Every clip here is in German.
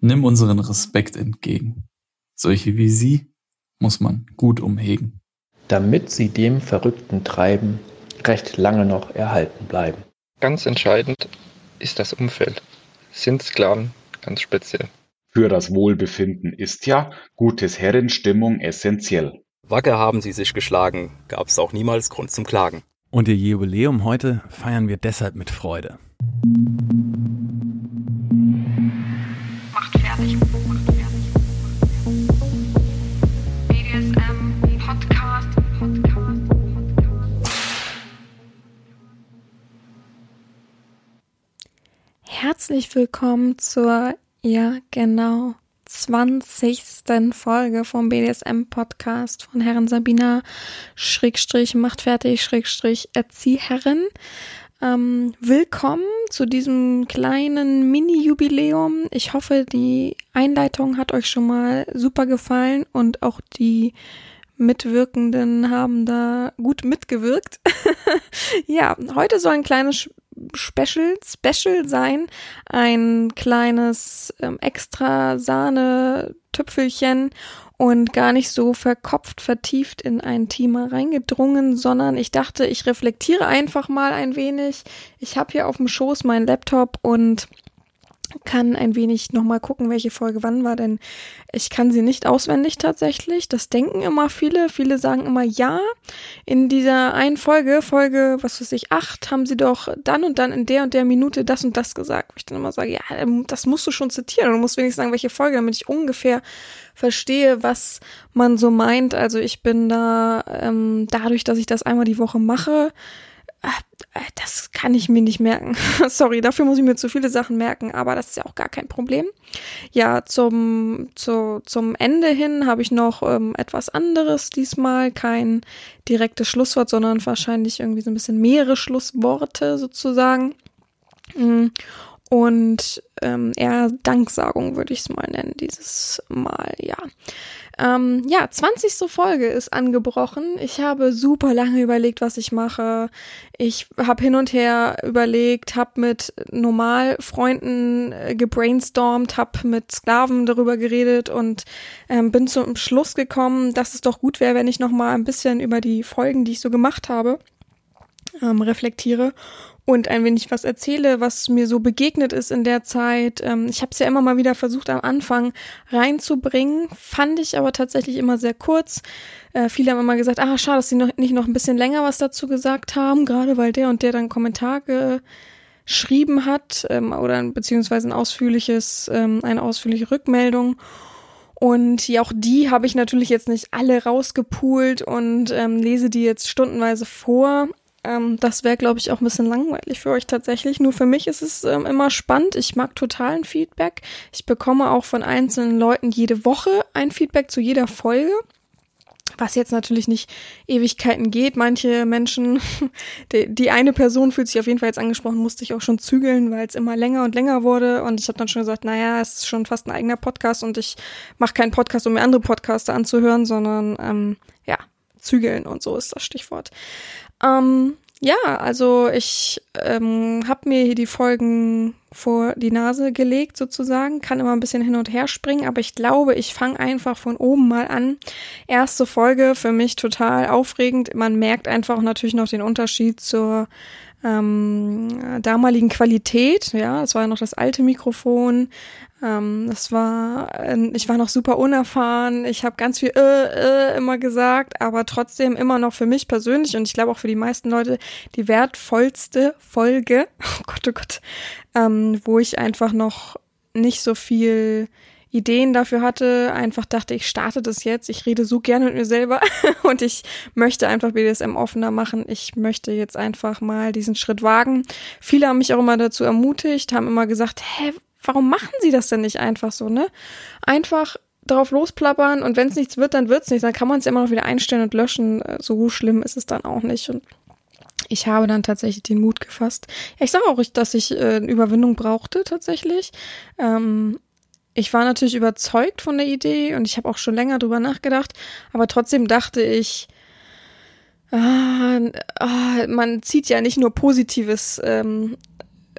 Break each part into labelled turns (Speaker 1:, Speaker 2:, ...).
Speaker 1: Nimm unseren Respekt entgegen. Solche wie sie muss man gut umhegen.
Speaker 2: Damit sie dem verrückten Treiben recht lange noch erhalten bleiben.
Speaker 3: Ganz entscheidend ist das Umfeld. Sind Sklaven ganz speziell.
Speaker 4: Für das Wohlbefinden ist ja gutes Herrenstimmung essentiell.
Speaker 5: Wacker haben sie sich geschlagen, gab's auch niemals Grund zum Klagen.
Speaker 6: Und ihr Jubiläum heute feiern wir deshalb mit Freude.
Speaker 7: Herzlich willkommen zur, ja genau, 20. Folge vom BDSM-Podcast von Herren Sabina, Schrägstrich, macht fertig, Schrägstrich, Erzieherin. Ähm, willkommen zu diesem kleinen Mini-Jubiläum. Ich hoffe, die Einleitung hat euch schon mal super gefallen und auch die Mitwirkenden haben da gut mitgewirkt. ja, heute soll ein kleines Special, Special sein. Ein kleines ähm, extra Sahne-Tüpfelchen und gar nicht so verkopft, vertieft in ein Thema reingedrungen, sondern ich dachte, ich reflektiere einfach mal ein wenig. Ich habe hier auf dem Schoß meinen Laptop und kann ein wenig nochmal gucken, welche Folge wann war, denn ich kann sie nicht auswendig tatsächlich. Das denken immer viele. Viele sagen immer ja. In dieser einen Folge, Folge, was weiß ich, acht, haben sie doch dann und dann in der und der Minute das und das gesagt. Ich dann immer sage, ja, ähm, das musst du schon zitieren. Du musst wenigstens sagen, welche Folge, damit ich ungefähr verstehe, was man so meint. Also ich bin da, ähm, dadurch, dass ich das einmal die Woche mache, äh, kann ich mir nicht merken. Sorry, dafür muss ich mir zu viele Sachen merken, aber das ist ja auch gar kein Problem. Ja, zum, zu, zum Ende hin habe ich noch ähm, etwas anderes diesmal. Kein direktes Schlusswort, sondern wahrscheinlich irgendwie so ein bisschen mehrere Schlussworte sozusagen. Und ähm, eher Danksagung würde ich es mal nennen, dieses Mal, ja. Ähm, ja, 20. Folge ist angebrochen. Ich habe super lange überlegt, was ich mache. Ich habe hin und her überlegt, habe mit Normalfreunden äh, gebrainstormt, habe mit Sklaven darüber geredet und ähm, bin zum Schluss gekommen, dass es doch gut wäre, wenn ich noch mal ein bisschen über die Folgen, die ich so gemacht habe, ähm, reflektiere und ein wenig was erzähle, was mir so begegnet ist in der Zeit. Ähm, ich habe es ja immer mal wieder versucht am Anfang reinzubringen, fand ich aber tatsächlich immer sehr kurz. Äh, viele haben immer gesagt, ah, schade, dass sie noch nicht noch ein bisschen länger was dazu gesagt haben, gerade weil der und der dann Kommentar geschrieben hat ähm, oder beziehungsweise ein ausführliches, ähm, eine ausführliche Rückmeldung. Und ja, auch die habe ich natürlich jetzt nicht alle rausgepult und ähm, lese die jetzt stundenweise vor. Ähm, das wäre, glaube ich, auch ein bisschen langweilig für euch tatsächlich. Nur für mich ist es ähm, immer spannend. Ich mag totalen Feedback. Ich bekomme auch von einzelnen Leuten jede Woche ein Feedback zu jeder Folge. Was jetzt natürlich nicht Ewigkeiten geht. Manche Menschen, die, die eine Person fühlt sich auf jeden Fall jetzt angesprochen, musste ich auch schon zügeln, weil es immer länger und länger wurde. Und ich habe dann schon gesagt, naja, es ist schon fast ein eigener Podcast und ich mache keinen Podcast, um mir andere Podcaster anzuhören, sondern ähm, ja, zügeln und so ist das Stichwort. Ähm, ja, also ich ähm, habe mir hier die Folgen vor die Nase gelegt sozusagen, kann immer ein bisschen hin und her springen, aber ich glaube, ich fange einfach von oben mal an. Erste Folge für mich total aufregend. Man merkt einfach natürlich noch den Unterschied zur ähm, damaligen Qualität. Ja, es war noch das alte Mikrofon. Ähm, das war, äh, ich war noch super unerfahren. Ich habe ganz viel äh, äh, immer gesagt, aber trotzdem immer noch für mich persönlich und ich glaube auch für die meisten Leute die wertvollste Folge. Oh Gott, oh Gott, ähm, wo ich einfach noch nicht so viel Ideen dafür hatte, einfach dachte, ich starte das jetzt. Ich rede so gerne mit mir selber und ich möchte einfach BDSM offener machen. Ich möchte jetzt einfach mal diesen Schritt wagen. Viele haben mich auch immer dazu ermutigt, haben immer gesagt, hä, warum machen sie das denn nicht einfach so, ne? Einfach drauf losplappern und wenn es nichts wird, dann wird's nicht. Dann kann man es immer noch wieder einstellen und löschen. So schlimm ist es dann auch nicht. Und ich habe dann tatsächlich den Mut gefasst. Ich sage auch, dass ich äh, Überwindung brauchte tatsächlich. Ähm, ich war natürlich überzeugt von der Idee und ich habe auch schon länger drüber nachgedacht, aber trotzdem dachte ich, ah, ah, man zieht ja nicht nur Positives ähm,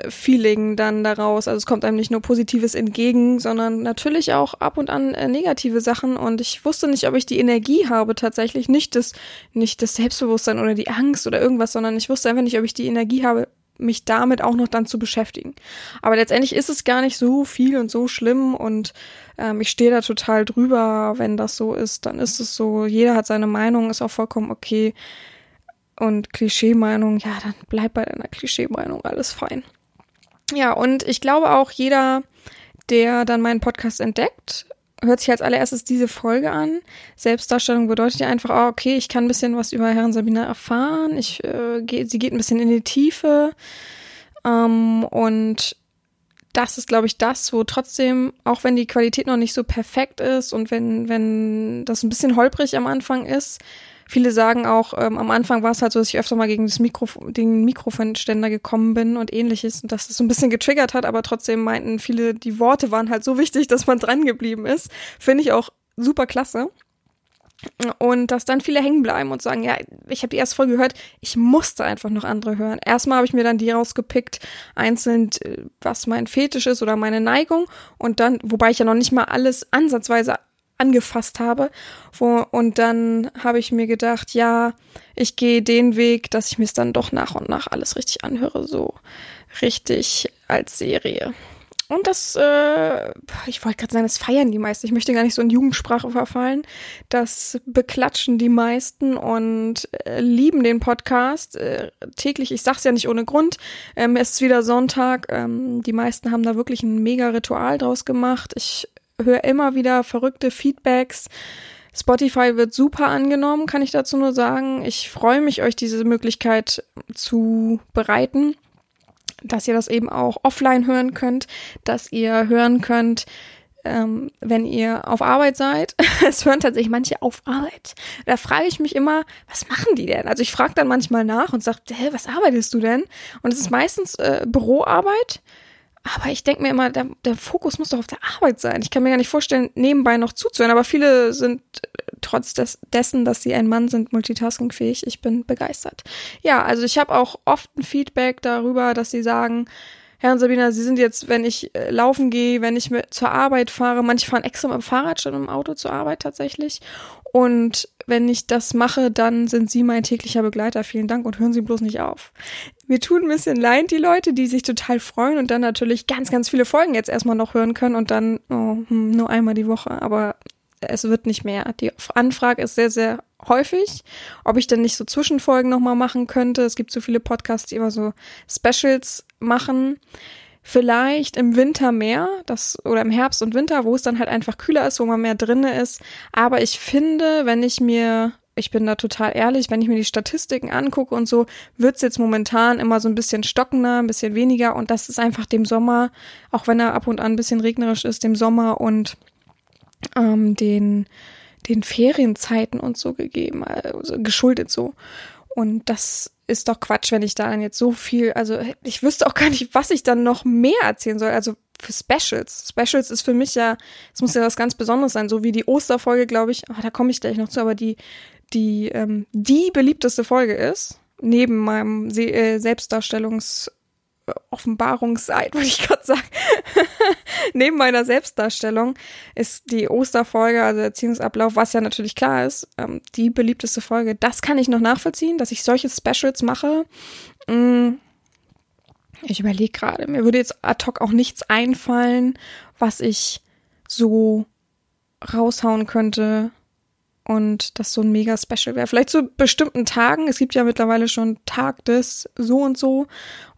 Speaker 7: Feeling dann daraus. Also es kommt einem nicht nur Positives entgegen, sondern natürlich auch ab und an äh, negative Sachen. Und ich wusste nicht, ob ich die Energie habe tatsächlich, nicht das, nicht das Selbstbewusstsein oder die Angst oder irgendwas, sondern ich wusste einfach nicht, ob ich die Energie habe, mich damit auch noch dann zu beschäftigen. Aber letztendlich ist es gar nicht so viel und so schlimm und ähm, ich stehe da total drüber, wenn das so ist, dann ist es so. Jeder hat seine Meinung, ist auch vollkommen okay. Und Klischee-Meinung, ja, dann bleib bei deiner Klischee-Meinung, alles fein. Ja, und ich glaube auch jeder, der dann meinen Podcast entdeckt, hört sich als allererstes diese Folge an. Selbstdarstellung bedeutet ja einfach, oh, okay, ich kann ein bisschen was über Herren Sabina erfahren. Ich, äh, geh, sie geht ein bisschen in die Tiefe. Ähm, und das ist, glaube ich, das, wo trotzdem, auch wenn die Qualität noch nicht so perfekt ist und wenn, wenn das ein bisschen holprig am Anfang ist, Viele sagen auch, ähm, am Anfang war es halt so, dass ich öfter mal gegen das Mikro, den Mikrofonständer gekommen bin und ähnliches und dass das so ein bisschen getriggert hat, aber trotzdem meinten viele, die Worte waren halt so wichtig, dass man dran geblieben ist. Finde ich auch super klasse. Und dass dann viele hängen bleiben und sagen, ja, ich habe die erste Folge gehört, ich musste einfach noch andere hören. Erstmal habe ich mir dann die rausgepickt, einzeln, äh, was mein Fetisch ist oder meine Neigung. Und dann, wobei ich ja noch nicht mal alles ansatzweise angefasst habe. Wo, und dann habe ich mir gedacht, ja, ich gehe den Weg, dass ich mir es dann doch nach und nach alles richtig anhöre, so richtig als Serie. Und das, äh, ich wollte gerade sagen, das feiern die meisten. Ich möchte gar nicht so in Jugendsprache verfallen. Das beklatschen die meisten und äh, lieben den Podcast äh, täglich. Ich sag's ja nicht ohne Grund. Ähm, es ist wieder Sonntag. Ähm, die meisten haben da wirklich ein mega Ritual draus gemacht. Ich höre immer wieder verrückte Feedbacks. Spotify wird super angenommen, kann ich dazu nur sagen. Ich freue mich, euch diese Möglichkeit zu bereiten, dass ihr das eben auch offline hören könnt, dass ihr hören könnt, ähm, wenn ihr auf Arbeit seid. es hören tatsächlich manche auf Arbeit. Da frage ich mich immer, was machen die denn? Also ich frage dann manchmal nach und sage, hä, was arbeitest du denn? Und es ist meistens äh, Büroarbeit aber ich denke mir immer, der, der, Fokus muss doch auf der Arbeit sein. Ich kann mir gar nicht vorstellen, nebenbei noch zuzuhören. Aber viele sind äh, trotz des, dessen, dass sie ein Mann sind, multitaskingfähig. Ich bin begeistert. Ja, also ich habe auch oft ein Feedback darüber, dass sie sagen, Herr und Sabina, Sie sind jetzt, wenn ich äh, laufen gehe, wenn ich mit zur Arbeit fahre, manche fahren extra mit dem Fahrrad mit dem Auto zur Arbeit tatsächlich. Und wenn ich das mache, dann sind Sie mein täglicher Begleiter. Vielen Dank und hören Sie bloß nicht auf. Mir tun ein bisschen leid, die Leute, die sich total freuen und dann natürlich ganz, ganz viele Folgen jetzt erstmal noch hören können und dann oh, hm, nur einmal die Woche. Aber es wird nicht mehr. Die Anfrage ist sehr, sehr häufig, ob ich denn nicht so Zwischenfolgen nochmal machen könnte. Es gibt so viele Podcasts, die immer so Specials machen. Vielleicht im Winter mehr, das oder im Herbst und Winter, wo es dann halt einfach kühler ist, wo man mehr drinne ist. Aber ich finde, wenn ich mir ich bin da total ehrlich, wenn ich mir die Statistiken angucke und so, wird's jetzt momentan immer so ein bisschen stockender, ein bisschen weniger und das ist einfach dem Sommer, auch wenn er ab und an ein bisschen regnerisch ist, dem Sommer und ähm, den, den Ferienzeiten und so gegeben, also geschuldet so. Und das ist doch Quatsch, wenn ich da dann jetzt so viel, also ich wüsste auch gar nicht, was ich dann noch mehr erzählen soll. Also für Specials. Specials ist für mich ja, es muss ja was ganz Besonderes sein, so wie die Osterfolge, glaube ich. Oh, da komme ich gleich noch zu, aber die, die, ähm, die beliebteste Folge ist, neben meinem Se äh, Selbstdarstellungs- Offenbarungseid, würde ich gerade sagen. Neben meiner Selbstdarstellung ist die Osterfolge, also Erziehungsablauf, was ja natürlich klar ist, ähm, die beliebteste Folge. Das kann ich noch nachvollziehen, dass ich solche Specials mache. Mm, ich überlege gerade, mir würde jetzt ad hoc auch nichts einfallen, was ich so raushauen könnte, und das so ein mega Special wäre. Vielleicht zu bestimmten Tagen. Es gibt ja mittlerweile schon Tag des so und so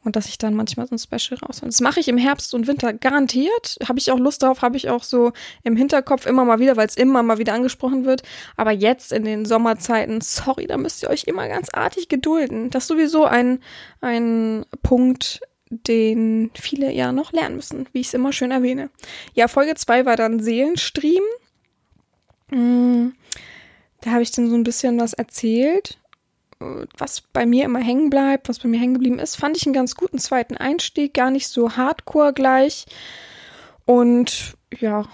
Speaker 7: und dass ich dann manchmal so ein Special raus. Das mache ich im Herbst und Winter garantiert. Habe ich auch Lust darauf, habe ich auch so im Hinterkopf immer mal wieder, weil es immer mal wieder angesprochen wird. Aber jetzt in den Sommerzeiten, sorry, da müsst ihr euch immer ganz artig gedulden. Das ist sowieso ein, ein Punkt, den viele ja noch lernen müssen, wie ich es immer schön erwähne. Ja, Folge 2 war dann Seelenstream. Habe ich dann so ein bisschen was erzählt was bei mir immer hängen bleibt, was bei mir hängen geblieben ist, fand ich einen ganz guten zweiten Einstieg, gar nicht so hardcore gleich. Und ja,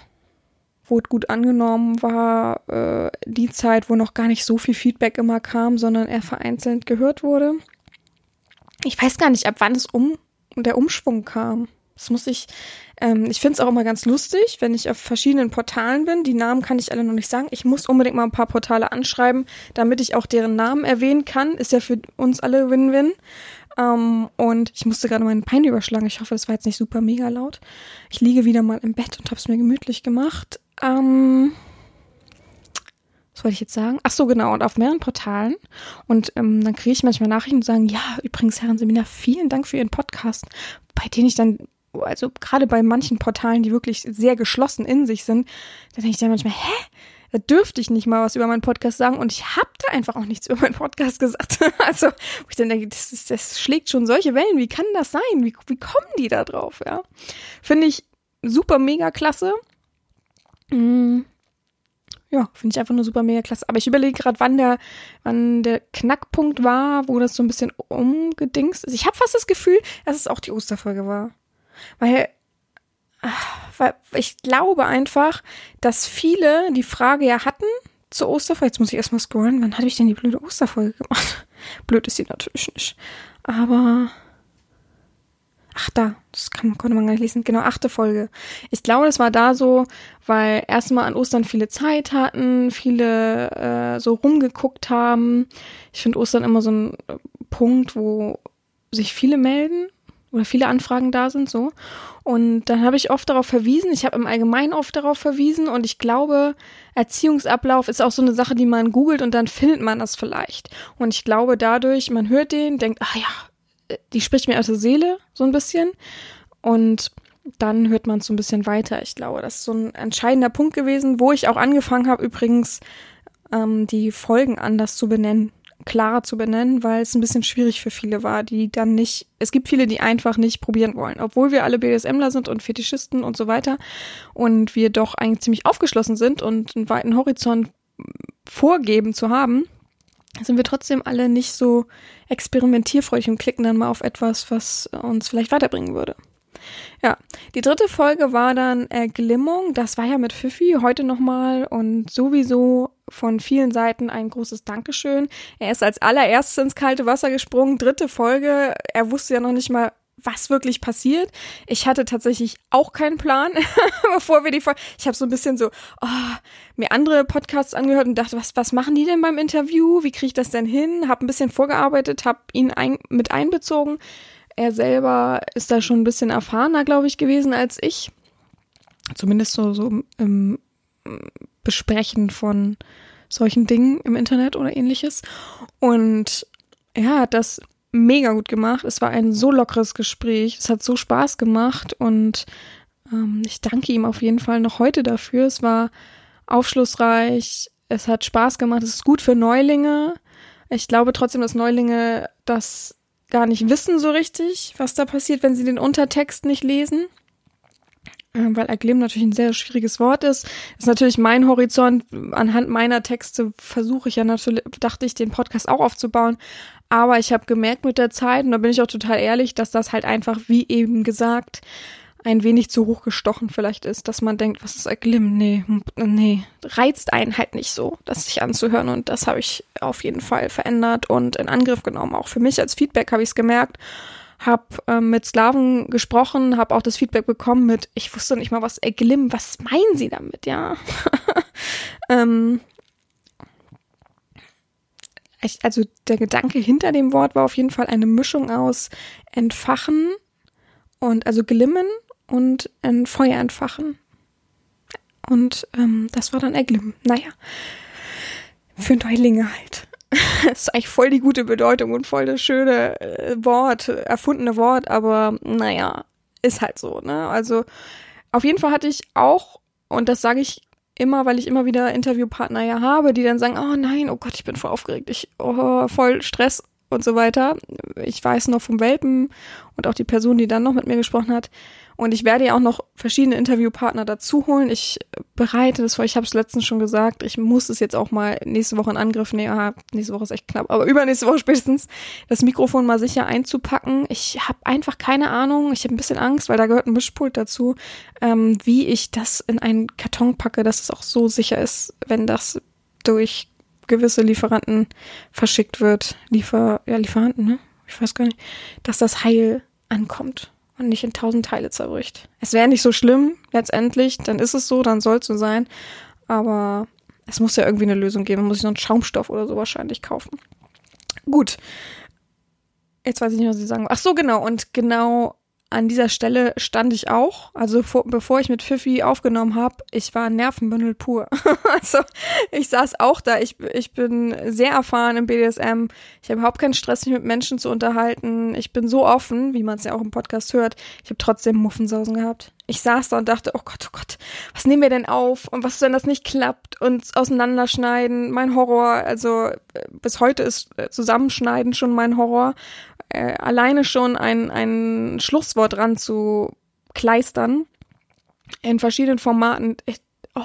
Speaker 7: wurde gut angenommen, war äh, die Zeit, wo noch gar nicht so viel Feedback immer kam, sondern eher vereinzelt gehört wurde. Ich weiß gar nicht, ab wann es um der Umschwung kam. Das muss ich, ähm, ich finde es auch immer ganz lustig, wenn ich auf verschiedenen Portalen bin. Die Namen kann ich alle noch nicht sagen. Ich muss unbedingt mal ein paar Portale anschreiben, damit ich auch deren Namen erwähnen kann. Ist ja für uns alle Win-Win. Ähm, und ich musste gerade meinen Bein überschlagen. Ich hoffe, das war jetzt nicht super mega laut. Ich liege wieder mal im Bett und habe es mir gemütlich gemacht. Ähm, was wollte ich jetzt sagen? Ach so, genau. Und auf mehreren Portalen. Und ähm, dann kriege ich manchmal Nachrichten und sagen, ja, übrigens, Herren Seminar, vielen Dank für Ihren Podcast, bei denen ich dann also gerade bei manchen Portalen, die wirklich sehr geschlossen in sich sind, da denke ich dann manchmal, hä? Da dürfte ich nicht mal was über meinen Podcast sagen und ich habe da einfach auch nichts über meinen Podcast gesagt. also, wo ich dann denke, das, ist, das schlägt schon solche Wellen. Wie kann das sein? Wie, wie kommen die da drauf? Ja, finde ich super mega klasse. Mm. Ja, finde ich einfach nur super mega klasse. Aber ich überlege gerade, wann der, wann der Knackpunkt war, wo das so ein bisschen umgedingst ist. Ich habe fast das Gefühl, dass es auch die Osterfolge war. Weil, weil ich glaube einfach, dass viele die Frage ja hatten zur Osterfolge. Jetzt muss ich erstmal scrollen. Wann hatte ich denn die blöde Osterfolge gemacht? Blöd ist sie natürlich nicht. Aber. Ach, da, das kann, konnte man gar nicht lesen. Genau, achte Folge. Ich glaube, das war da so, weil erstmal an Ostern viele Zeit hatten, viele äh, so rumgeguckt haben. Ich finde Ostern immer so ein Punkt, wo sich viele melden oder viele Anfragen da sind so. Und dann habe ich oft darauf verwiesen, ich habe im Allgemeinen oft darauf verwiesen und ich glaube, Erziehungsablauf ist auch so eine Sache, die man googelt und dann findet man das vielleicht. Und ich glaube dadurch, man hört den, denkt, ah ja, die spricht mir aus der Seele so ein bisschen und dann hört man so ein bisschen weiter. Ich glaube, das ist so ein entscheidender Punkt gewesen, wo ich auch angefangen habe, übrigens ähm, die Folgen anders zu benennen klarer zu benennen, weil es ein bisschen schwierig für viele war, die dann nicht, es gibt viele, die einfach nicht probieren wollen, obwohl wir alle BDSMler sind und Fetischisten und so weiter und wir doch eigentlich ziemlich aufgeschlossen sind und einen weiten Horizont vorgeben zu haben, sind wir trotzdem alle nicht so experimentierfreudig und klicken dann mal auf etwas, was uns vielleicht weiterbringen würde. Ja, die dritte Folge war dann Erglimmung. Das war ja mit Fifi heute nochmal und sowieso von vielen Seiten ein großes Dankeschön. Er ist als allererstes ins kalte Wasser gesprungen. Dritte Folge. Er wusste ja noch nicht mal, was wirklich passiert. Ich hatte tatsächlich auch keinen Plan, bevor wir die Folge. Ich habe so ein bisschen so oh, mir andere Podcasts angehört und dachte, was was machen die denn beim Interview? Wie kriege ich das denn hin? Habe ein bisschen vorgearbeitet, habe ihn ein, mit einbezogen. Er selber ist da schon ein bisschen erfahrener, glaube ich, gewesen als ich. Zumindest so, so im Besprechen von solchen Dingen im Internet oder ähnliches. Und er hat das mega gut gemacht. Es war ein so lockeres Gespräch. Es hat so Spaß gemacht und ähm, ich danke ihm auf jeden Fall noch heute dafür. Es war aufschlussreich. Es hat Spaß gemacht. Es ist gut für Neulinge. Ich glaube trotzdem, dass Neulinge das gar nicht wissen so richtig, was da passiert, wenn sie den Untertext nicht lesen. Ähm, weil Erglim natürlich ein sehr schwieriges Wort ist. Ist natürlich mein Horizont. Anhand meiner Texte versuche ich ja natürlich, dachte ich, den Podcast auch aufzubauen. Aber ich habe gemerkt mit der Zeit, und da bin ich auch total ehrlich, dass das halt einfach, wie eben gesagt, ein wenig zu hoch gestochen vielleicht ist, dass man denkt, was ist Erglimm? Nee, nee, reizt einen halt nicht so, das sich anzuhören und das habe ich auf jeden Fall verändert und in Angriff genommen. Auch für mich als Feedback habe ich es gemerkt, habe ähm, mit Slaven gesprochen, habe auch das Feedback bekommen mit, ich wusste nicht mal, was Erglimm, was meinen Sie damit, ja? ähm, ich, also der Gedanke hinter dem Wort war auf jeden Fall eine Mischung aus entfachen und also glimmen und ein Feuer entfachen. Und ähm, das war dann erglimmen. Naja, für Neulinge halt. Das ist eigentlich voll die gute Bedeutung und voll das schöne äh, Wort, erfundene Wort, aber naja, ist halt so, ne? Also auf jeden Fall hatte ich auch, und das sage ich immer, weil ich immer wieder Interviewpartner ja habe, die dann sagen, oh nein, oh Gott, ich bin voll aufgeregt, ich oh, voll Stress und so weiter. Ich weiß noch vom Welpen und auch die Person, die dann noch mit mir gesprochen hat. Und ich werde ja auch noch verschiedene Interviewpartner dazu holen. Ich bereite das vor. Ich habe es letztens schon gesagt. Ich muss es jetzt auch mal nächste Woche in Angriff nehmen. Aha, nächste Woche ist echt knapp, aber übernächste Woche spätestens das Mikrofon mal sicher einzupacken. Ich habe einfach keine Ahnung. Ich habe ein bisschen Angst, weil da gehört ein Mischpult dazu, ähm, wie ich das in einen Karton packe, dass es auch so sicher ist, wenn das durch gewisse Lieferanten verschickt wird. Liefer, ja, Lieferanten, ne? Ich weiß gar nicht, dass das heil ankommt und nicht in tausend Teile zerbricht. Es wäre nicht so schlimm, letztendlich, dann ist es so, dann soll es so sein. Aber es muss ja irgendwie eine Lösung geben. Muss ich noch einen Schaumstoff oder so wahrscheinlich kaufen. Gut. Jetzt weiß ich nicht, was ich sagen will. Ach so, genau. Und genau an dieser Stelle stand ich auch. Also vor, bevor ich mit Fifi aufgenommen habe, ich war Nervenbündel pur. also ich saß auch da. Ich, ich bin sehr erfahren im BDSM. Ich habe überhaupt keinen Stress, mich mit Menschen zu unterhalten. Ich bin so offen, wie man es ja auch im Podcast hört. Ich habe trotzdem Muffensausen gehabt. Ich saß da und dachte, oh Gott, oh Gott, was nehmen wir denn auf? Und was, wenn das nicht klappt? Und auseinanderschneiden, mein Horror. Also äh, bis heute ist äh, Zusammenschneiden schon mein Horror äh, alleine schon ein, ein Schlusswort dran zu kleistern in verschiedenen Formaten. Ich, oh,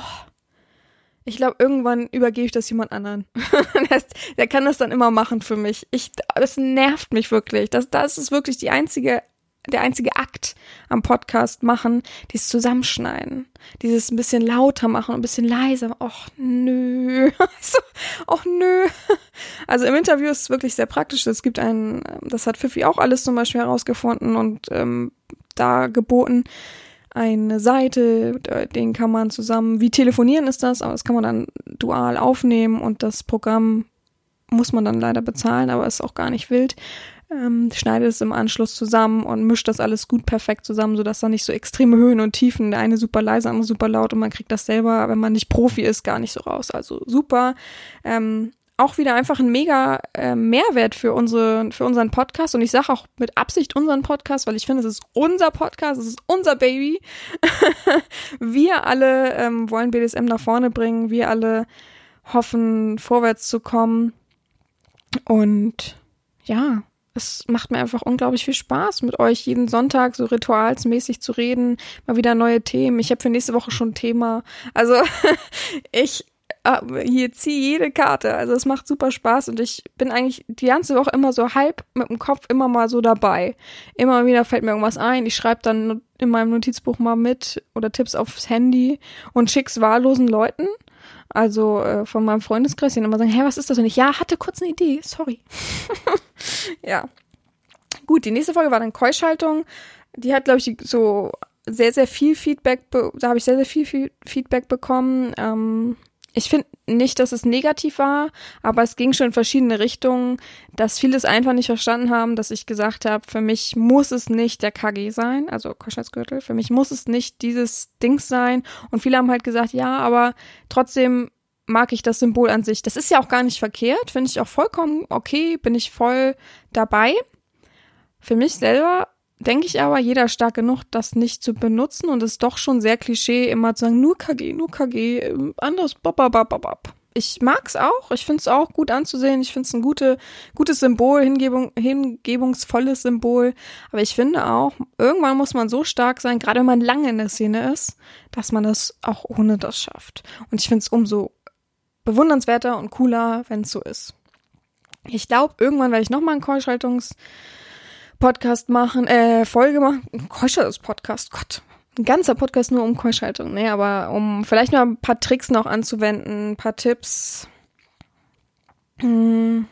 Speaker 7: ich glaube, irgendwann übergebe ich das jemand anderen. der, kann das dann immer machen für mich. Ich, das nervt mich wirklich. Das, das ist wirklich die einzige der einzige Akt am Podcast machen, dieses Zusammenschneiden, dieses ein bisschen lauter machen, ein bisschen leiser. Och nö, also, och nö. Also im Interview ist es wirklich sehr praktisch. Es gibt einen, das hat Fifi auch alles zum Beispiel herausgefunden und ähm, da geboten eine Seite, den kann man zusammen, wie telefonieren ist das, aber das kann man dann dual aufnehmen und das Programm muss man dann leider bezahlen, aber ist auch gar nicht wild ähm, schneidet es im Anschluss zusammen und mischt das alles gut perfekt zusammen, sodass da nicht so extreme Höhen und Tiefen, der eine super leise, andere super laut und man kriegt das selber, wenn man nicht Profi ist, gar nicht so raus. Also super. Ähm, auch wieder einfach ein mega äh, Mehrwert für unsere für unseren Podcast und ich sage auch mit Absicht unseren Podcast, weil ich finde, es ist unser Podcast, es ist unser Baby. wir alle ähm, wollen BDSM nach vorne bringen, wir alle hoffen vorwärts zu kommen und ja, es macht mir einfach unglaublich viel Spaß, mit euch jeden Sonntag so ritualsmäßig zu reden, mal wieder neue Themen. Ich habe für nächste Woche schon ein Thema. Also ich äh, hier ziehe jede Karte. Also es macht super Spaß und ich bin eigentlich die ganze Woche immer so halb mit dem Kopf immer mal so dabei. Immer wieder fällt mir irgendwas ein. Ich schreibe dann in meinem Notizbuch mal mit oder Tipps aufs Handy und schick's wahllosen Leuten. Also äh, von meinem Freundeskreis, die immer sagen, hä, was ist das? Und ich, ja, hatte kurz eine Idee, sorry. ja. Gut, die nächste Folge war dann Keuschaltung. Die hat, glaube ich, so sehr, sehr viel Feedback, da habe ich sehr, sehr viel Feedback bekommen. Ähm, ich finde nicht, dass es negativ war, aber es ging schon in verschiedene Richtungen, dass viele es einfach nicht verstanden haben, dass ich gesagt habe, für mich muss es nicht der KG sein, also Koschheitsgürtel, für mich muss es nicht dieses Dings sein. Und viele haben halt gesagt, ja, aber trotzdem mag ich das Symbol an sich. Das ist ja auch gar nicht verkehrt, finde ich auch vollkommen okay, bin ich voll dabei. Für mich selber denke ich aber, jeder stark genug, das nicht zu benutzen und es ist doch schon sehr Klischee, immer zu sagen, nur KG, nur KG, ähm, anders, bababababab. Ich mag's auch, ich find's auch gut anzusehen, ich find's ein gute, gutes Symbol, Hingebung, hingebungsvolles Symbol, aber ich finde auch, irgendwann muss man so stark sein, gerade wenn man lange in der Szene ist, dass man das auch ohne das schafft. Und ich find's umso bewundernswerter und cooler, wenn's so ist. Ich glaube, irgendwann werde ich nochmal einen Keuschaltungs- Podcast machen, äh, Folge machen. Keuschhaltungs-Podcast, Gott. Ein ganzer Podcast nur um Keuschhaltung, ne, aber um vielleicht noch ein paar Tricks noch anzuwenden, ein paar Tipps. Hm.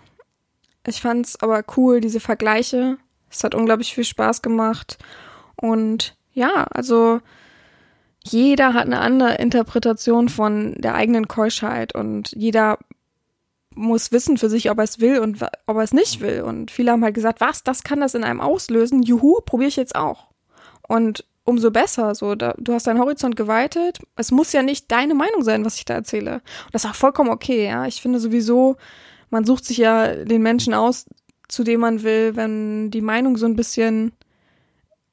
Speaker 7: Ich fand's aber cool, diese Vergleiche. Es hat unglaublich viel Spaß gemacht. Und ja, also jeder hat eine andere Interpretation von der eigenen Keuschheit und jeder muss wissen für sich, ob er es will und ob er es nicht will. Und viele haben halt gesagt, was, das kann das in einem auslösen? Juhu, probiere ich jetzt auch. Und umso besser, so, da, du hast deinen Horizont geweitet. Es muss ja nicht deine Meinung sein, was ich da erzähle. Und das ist auch vollkommen okay, ja. Ich finde sowieso, man sucht sich ja den Menschen aus, zu dem man will, wenn die Meinung so ein bisschen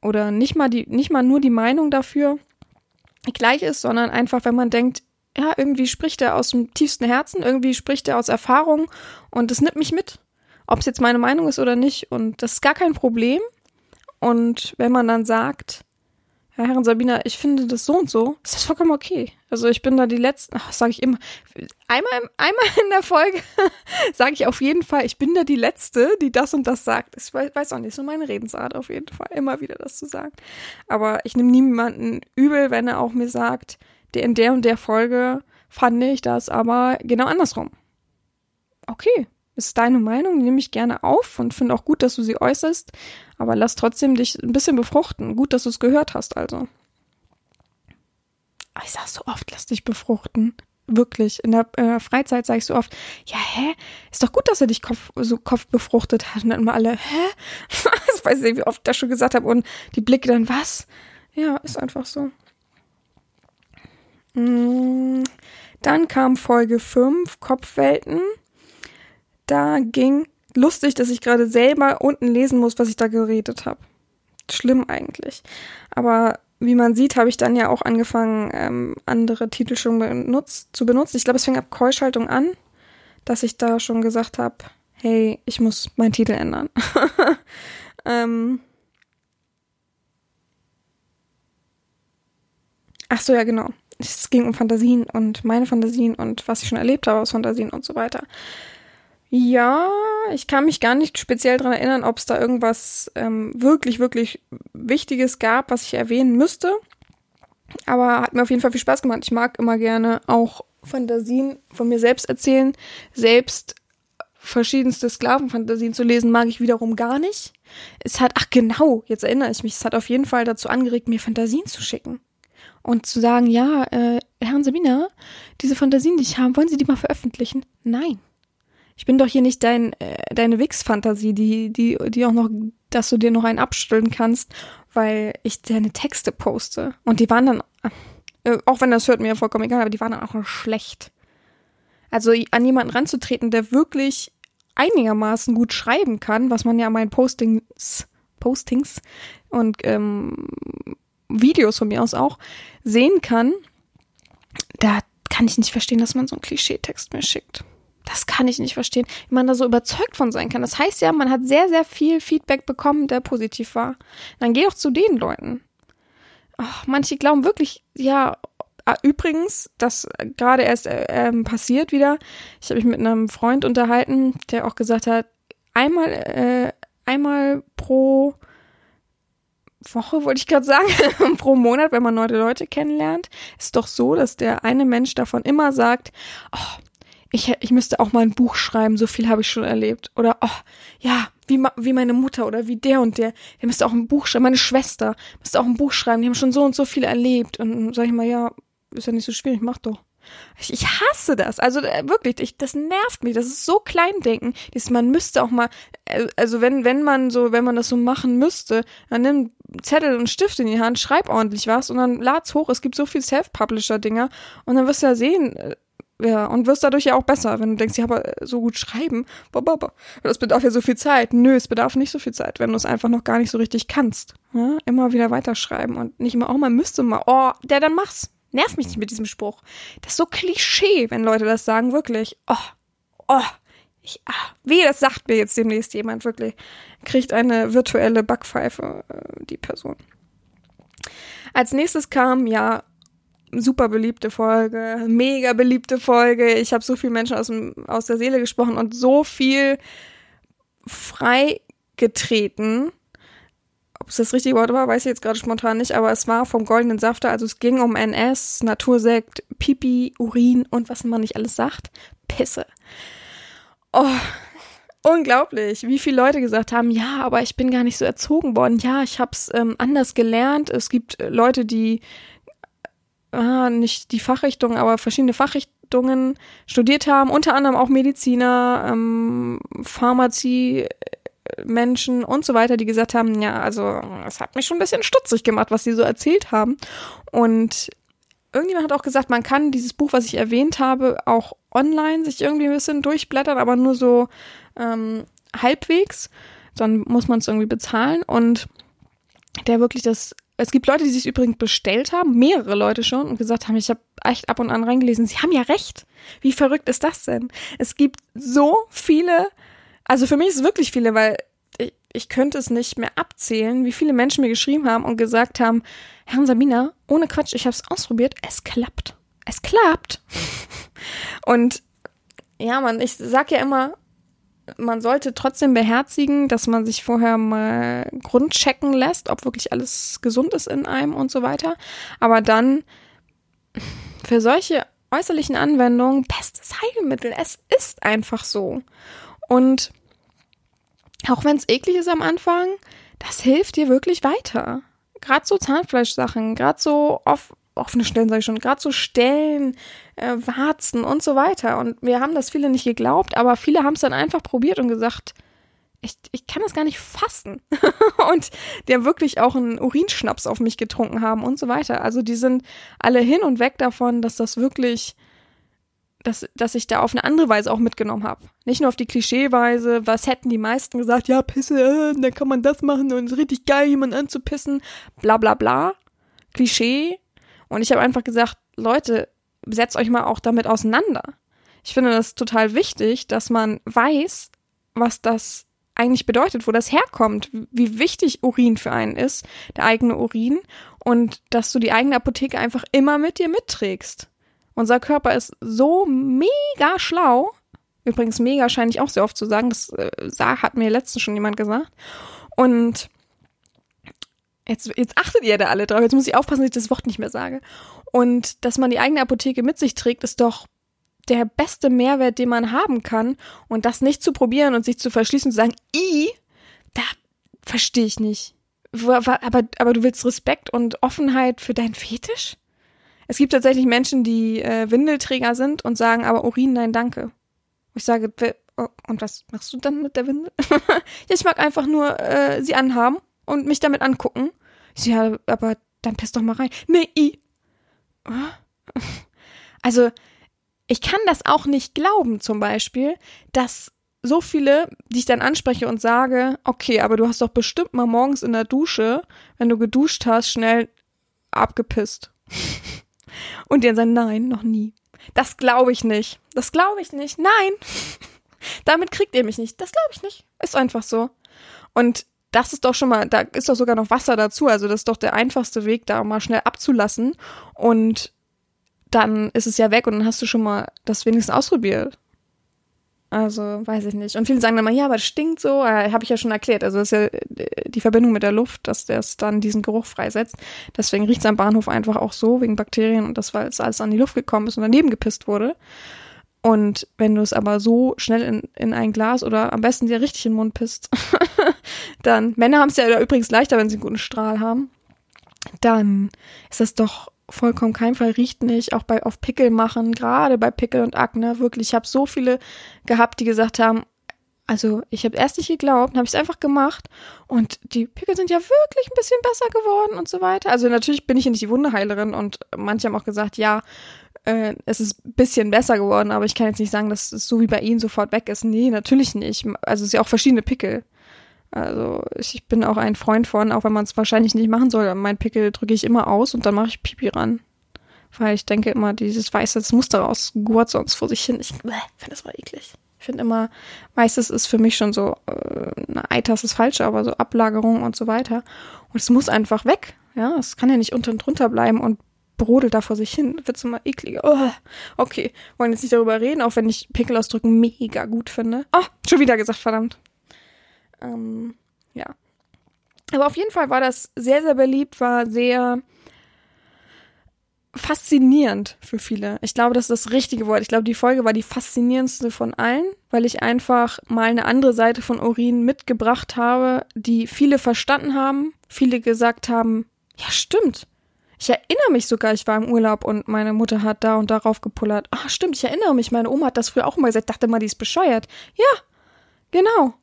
Speaker 7: oder nicht mal die, nicht mal nur die Meinung dafür gleich ist, sondern einfach, wenn man denkt, ja, irgendwie spricht er aus dem tiefsten Herzen, irgendwie spricht er aus Erfahrung und das nimmt mich mit. Ob es jetzt meine Meinung ist oder nicht. Und das ist gar kein Problem. Und wenn man dann sagt, ja, Herrin Sabina, ich finde das so und so, ist das vollkommen okay. Also ich bin da die letzte, ach, sage ich immer, einmal, einmal in der Folge sage ich auf jeden Fall, ich bin da die Letzte, die das und das sagt. Ich weiß auch nicht, so meine Redensart auf jeden Fall, immer wieder das zu sagen. Aber ich nehme niemanden übel, wenn er auch mir sagt, in der und der Folge fand ich das aber genau andersrum. Okay, ist deine Meinung, nehme ich gerne auf und finde auch gut, dass du sie äußerst, aber lass trotzdem dich ein bisschen befruchten. Gut, dass du es gehört hast, also. Aber Ich sag so oft, lass dich befruchten. Wirklich. In der äh, Freizeit sage ich so oft, ja, hä? Ist doch gut, dass er dich Kopf, so Kopf befruchtet hat. Und dann immer alle, hä? das weiß ich nicht, wie oft ich das schon gesagt habe. Und die Blicke dann, was? Ja, ist einfach so. Mm, Dann kam Folge 5, Kopfwelten. Da ging, lustig, dass ich gerade selber unten lesen muss, was ich da geredet habe. Schlimm eigentlich. Aber wie man sieht, habe ich dann ja auch angefangen, ähm, andere Titel schon benutzt, zu benutzen. Ich glaube, es fing ab Keuschaltung an, dass ich da schon gesagt habe, hey, ich muss meinen Titel ändern. ähm, Ach so, ja, genau. Es ging um Fantasien und meine Fantasien und was ich schon erlebt habe aus Fantasien und so weiter. Ja, ich kann mich gar nicht speziell dran erinnern, ob es da irgendwas ähm, wirklich, wirklich Wichtiges gab, was ich erwähnen müsste. Aber hat mir auf jeden Fall viel Spaß gemacht. Ich mag immer gerne auch Fantasien von mir selbst erzählen. Selbst verschiedenste Sklavenfantasien zu lesen, mag ich wiederum gar nicht. Es hat, ach genau, jetzt erinnere ich mich, es hat auf jeden Fall dazu angeregt, mir Fantasien zu schicken und zu sagen, ja, äh, Herrn Sabina, diese Fantasien, die ich habe, wollen Sie die mal veröffentlichen? Nein. Ich bin doch hier nicht dein, äh, deine Wix-Fantasie, die, die, die auch noch, dass du dir noch einen abstellen kannst, weil ich deine Texte poste. Und die waren dann, äh, auch wenn das hört mir vollkommen egal, aber die waren dann auch noch schlecht. Also an jemanden ranzutreten, der wirklich einigermaßen gut schreiben kann, was man ja an meinen Postings, Postings und ähm, Videos von mir aus auch sehen kann, da kann ich nicht verstehen, dass man so einen Klischeetext mir schickt. Das kann ich nicht verstehen, wie man da so überzeugt von sein kann. Das heißt ja, man hat sehr, sehr viel Feedback bekommen, der positiv war. Dann geh doch zu den Leuten. Oh, manche glauben wirklich, ja, ah, übrigens, das gerade erst äh, ähm, passiert wieder. Ich habe mich mit einem Freund unterhalten, der auch gesagt hat, einmal, äh, einmal pro Woche, wollte ich gerade sagen, pro Monat, wenn man neue Leute kennenlernt, ist doch so, dass der eine Mensch davon immer sagt, oh, ich, ich müsste auch mal ein Buch schreiben, so viel habe ich schon erlebt. Oder, oh, ja, wie, wie meine Mutter oder wie der und der, der müsste auch ein Buch schreiben, meine Schwester müsste auch ein Buch schreiben, die haben schon so und so viel erlebt. Und sag ich mal, ja, ist ja nicht so schwierig, mach doch. Ich, ich hasse das. Also äh, wirklich, ich, das nervt mich. Das ist so Kleindenken. Dieses, man müsste auch mal, äh, also wenn, wenn man so, wenn man das so machen müsste, dann nimm Zettel und Stift in die Hand, schreib ordentlich was und dann lad's hoch. Es gibt so viel Self-Publisher-Dinger und dann wirst du ja sehen, äh, ja, und wirst dadurch ja auch besser, wenn du denkst, aber äh, so gut schreiben, das bedarf ja so viel Zeit. Nö, es bedarf nicht so viel Zeit, wenn du es einfach noch gar nicht so richtig kannst. Ja? Immer wieder weiterschreiben und nicht immer, oh, man müsste mal, oh, der, dann mach's. Nerv mich nicht mit diesem Spruch. Das ist so Klischee, wenn Leute das sagen, wirklich. Oh, oh, ich, ah, weh, das sagt mir jetzt demnächst jemand, wirklich. Kriegt eine virtuelle Backpfeife, äh, die Person. Als nächstes kam, ja, super beliebte Folge, mega beliebte Folge. Ich habe so viele Menschen aus, dem, aus der Seele gesprochen und so viel freigetreten. Ob es das richtige Wort war, weiß ich jetzt gerade spontan nicht, aber es war vom Goldenen Safter. Also es ging um NS, Natursekt, Pipi, Urin und was man nicht alles sagt. Pisse. Oh, unglaublich, wie viele Leute gesagt haben, ja, aber ich bin gar nicht so erzogen worden. Ja, ich habe es ähm, anders gelernt. Es gibt äh, Leute, die ah, nicht die Fachrichtung, aber verschiedene Fachrichtungen studiert haben, unter anderem auch Mediziner, ähm, Pharmazie, äh, Menschen und so weiter, die gesagt haben, ja, also es hat mich schon ein bisschen stutzig gemacht, was sie so erzählt haben. Und irgendjemand hat auch gesagt, man kann dieses Buch, was ich erwähnt habe, auch online sich irgendwie ein bisschen durchblättern, aber nur so ähm, halbwegs. Dann muss man es irgendwie bezahlen. Und der wirklich das. Es gibt Leute, die sich übrigens bestellt haben, mehrere Leute schon, und gesagt haben, ich habe echt ab und an reingelesen. Sie haben ja recht. Wie verrückt ist das denn? Es gibt so viele, also für mich ist es wirklich viele, weil ich, ich könnte es nicht mehr abzählen, wie viele Menschen mir geschrieben haben und gesagt haben, Herrn Sabina, ohne Quatsch, ich habe es ausprobiert, es klappt. Es klappt. Und ja, man, ich sag ja immer, man sollte trotzdem beherzigen, dass man sich vorher mal grundchecken lässt, ob wirklich alles gesund ist in einem und so weiter. Aber dann für solche äußerlichen Anwendungen bestes Heilmittel. Es ist einfach so. Und auch wenn es eklig ist am Anfang, das hilft dir wirklich weiter. Gerade so Zahnfleischsachen, gerade so off offene Stellen, sage ich schon, gerade so Stellen, äh, Warzen und so weiter. Und wir haben das viele nicht geglaubt, aber viele haben es dann einfach probiert und gesagt, ich, ich kann das gar nicht fassen. und die wirklich auch einen Urinschnaps auf mich getrunken haben und so weiter. Also die sind alle hin und weg davon, dass das wirklich, dass, dass ich da auf eine andere Weise auch mitgenommen habe. Nicht nur auf die Klischeeweise, was hätten die meisten gesagt, ja, Pisse, äh, dann kann man das machen und es ist richtig geil, jemanden anzupissen, bla bla bla. Klischee. Und ich habe einfach gesagt, Leute, setzt euch mal auch damit auseinander. Ich finde das total wichtig, dass man weiß, was das eigentlich bedeutet, wo das herkommt, wie wichtig Urin für einen ist, der eigene Urin, und dass du die eigene Apotheke einfach immer mit dir mitträgst. Unser Körper ist so mega schlau. Übrigens, mega scheine ich auch sehr oft zu sagen. Das äh, hat mir letztens schon jemand gesagt. Und jetzt, jetzt achtet ihr da alle drauf. Jetzt muss ich aufpassen, dass ich das Wort nicht mehr sage. Und dass man die eigene Apotheke mit sich trägt, ist doch der beste Mehrwert, den man haben kann. Und das nicht zu probieren und sich zu verschließen und zu sagen, i, da verstehe ich nicht. Aber, aber du willst Respekt und Offenheit für deinen Fetisch? Es gibt tatsächlich Menschen, die äh, Windelträger sind und sagen, aber Urin, nein, danke. Ich sage, oh, und was machst du dann mit der Windel? ja, ich mag einfach nur äh, sie anhaben und mich damit angucken. Ich so, ja, aber dann piss doch mal rein. Nee, i. Also, ich kann das auch nicht glauben, zum Beispiel, dass so viele, die ich dann anspreche und sage, okay, aber du hast doch bestimmt mal morgens in der Dusche, wenn du geduscht hast, schnell abgepisst. und die dann sagen, nein, noch nie. Das glaube ich nicht. Das glaube ich nicht. Nein. Damit kriegt ihr mich nicht. Das glaube ich nicht. Ist einfach so. Und das ist doch schon mal, da ist doch sogar noch Wasser dazu. Also das ist doch der einfachste Weg, da mal schnell abzulassen. Und dann ist es ja weg und dann hast du schon mal das wenigstens ausprobiert. Also, weiß ich nicht. Und viele sagen dann mal, ja, aber das stinkt so. Äh, Habe ich ja schon erklärt. Also, das ist ja äh, die Verbindung mit der Luft, dass das dann diesen Geruch freisetzt. Deswegen riecht es am Bahnhof einfach auch so, wegen Bakterien und das, weil es alles an die Luft gekommen ist und daneben gepisst wurde. Und wenn du es aber so schnell in, in ein Glas oder am besten dir richtig in den Mund pisst, dann, Männer haben es ja übrigens leichter, wenn sie einen guten Strahl haben, dann ist das doch vollkommen kein Fall, riecht nicht, auch bei auf Pickel machen, gerade bei Pickel und Akne, wirklich. Ich habe so viele gehabt, die gesagt haben, also ich habe erst nicht geglaubt, habe ich es einfach gemacht und die Pickel sind ja wirklich ein bisschen besser geworden und so weiter. Also natürlich bin ich ja nicht die Wundeheilerin und manche haben auch gesagt, ja, äh, es ist ein bisschen besser geworden, aber ich kann jetzt nicht sagen, dass es so wie bei ihnen sofort weg ist. Nee, natürlich nicht. Also es ist ja auch verschiedene Pickel. Also ich bin auch ein Freund von, auch wenn man es wahrscheinlich nicht machen soll, mein Pickel drücke ich immer aus und dann mache ich Pipi ran. Weil ich denke immer, dieses weiße das Muster aus gurt sonst vor sich hin. Ich finde das mal eklig. Ich finde immer, weißes ist für mich schon so, äh, na, Eiters ist falsch, aber so Ablagerung und so weiter. Und es muss einfach weg. Ja, es kann ja nicht unten drunter bleiben und brodelt da vor sich hin. Wird immer ekliger. Oh, okay, wollen jetzt nicht darüber reden, auch wenn ich Pickel ausdrücken mega gut finde. Oh, schon wieder gesagt, verdammt. Ähm, ja. Aber auf jeden Fall war das sehr, sehr beliebt, war sehr faszinierend für viele. Ich glaube, das ist das richtige Wort. Ich glaube, die Folge war die faszinierendste von allen, weil ich einfach mal eine andere Seite von Urin mitgebracht habe, die viele verstanden haben, viele gesagt haben, ja, stimmt. Ich erinnere mich sogar, ich war im Urlaub und meine Mutter hat da und darauf gepullert. Ah, stimmt, ich erinnere mich, meine Oma hat das früher auch immer gesagt, dachte mal, die ist bescheuert. Ja, genau.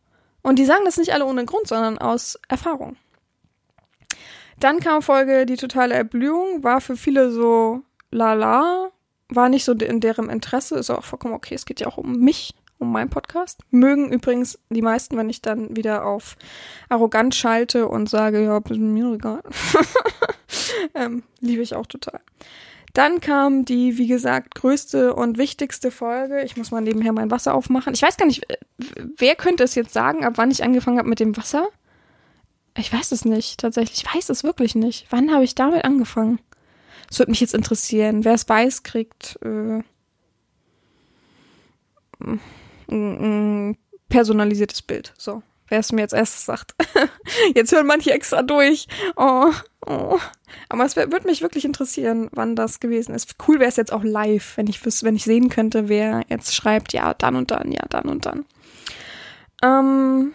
Speaker 7: Und die sagen das nicht alle ohne Grund, sondern aus Erfahrung. Dann kam Folge Die totale Erblühung, war für viele so lala, war nicht so in deren Interesse, ist auch vollkommen okay, es geht ja auch um mich, um meinen Podcast. Mögen übrigens die meisten, wenn ich dann wieder auf arrogant schalte und sage, ja, mir egal. ähm, liebe ich auch total. Dann kam die, wie gesagt, größte und wichtigste Folge. Ich muss mal nebenher mein Wasser aufmachen. Ich weiß gar nicht, wer könnte es jetzt sagen, ab wann ich angefangen habe mit dem Wasser? Ich weiß es nicht, tatsächlich. Ich weiß es wirklich nicht. Wann habe ich damit angefangen? Es würde mich jetzt interessieren. Wer es weiß, kriegt äh, ein personalisiertes Bild. So wer es mir jetzt erstes sagt. jetzt hören manche extra durch. Oh, oh. Aber es würde mich wirklich interessieren, wann das gewesen ist. Cool wäre es jetzt auch live, wenn ich, wenn ich sehen könnte, wer jetzt schreibt, ja, dann und dann, ja, dann und dann. Ähm,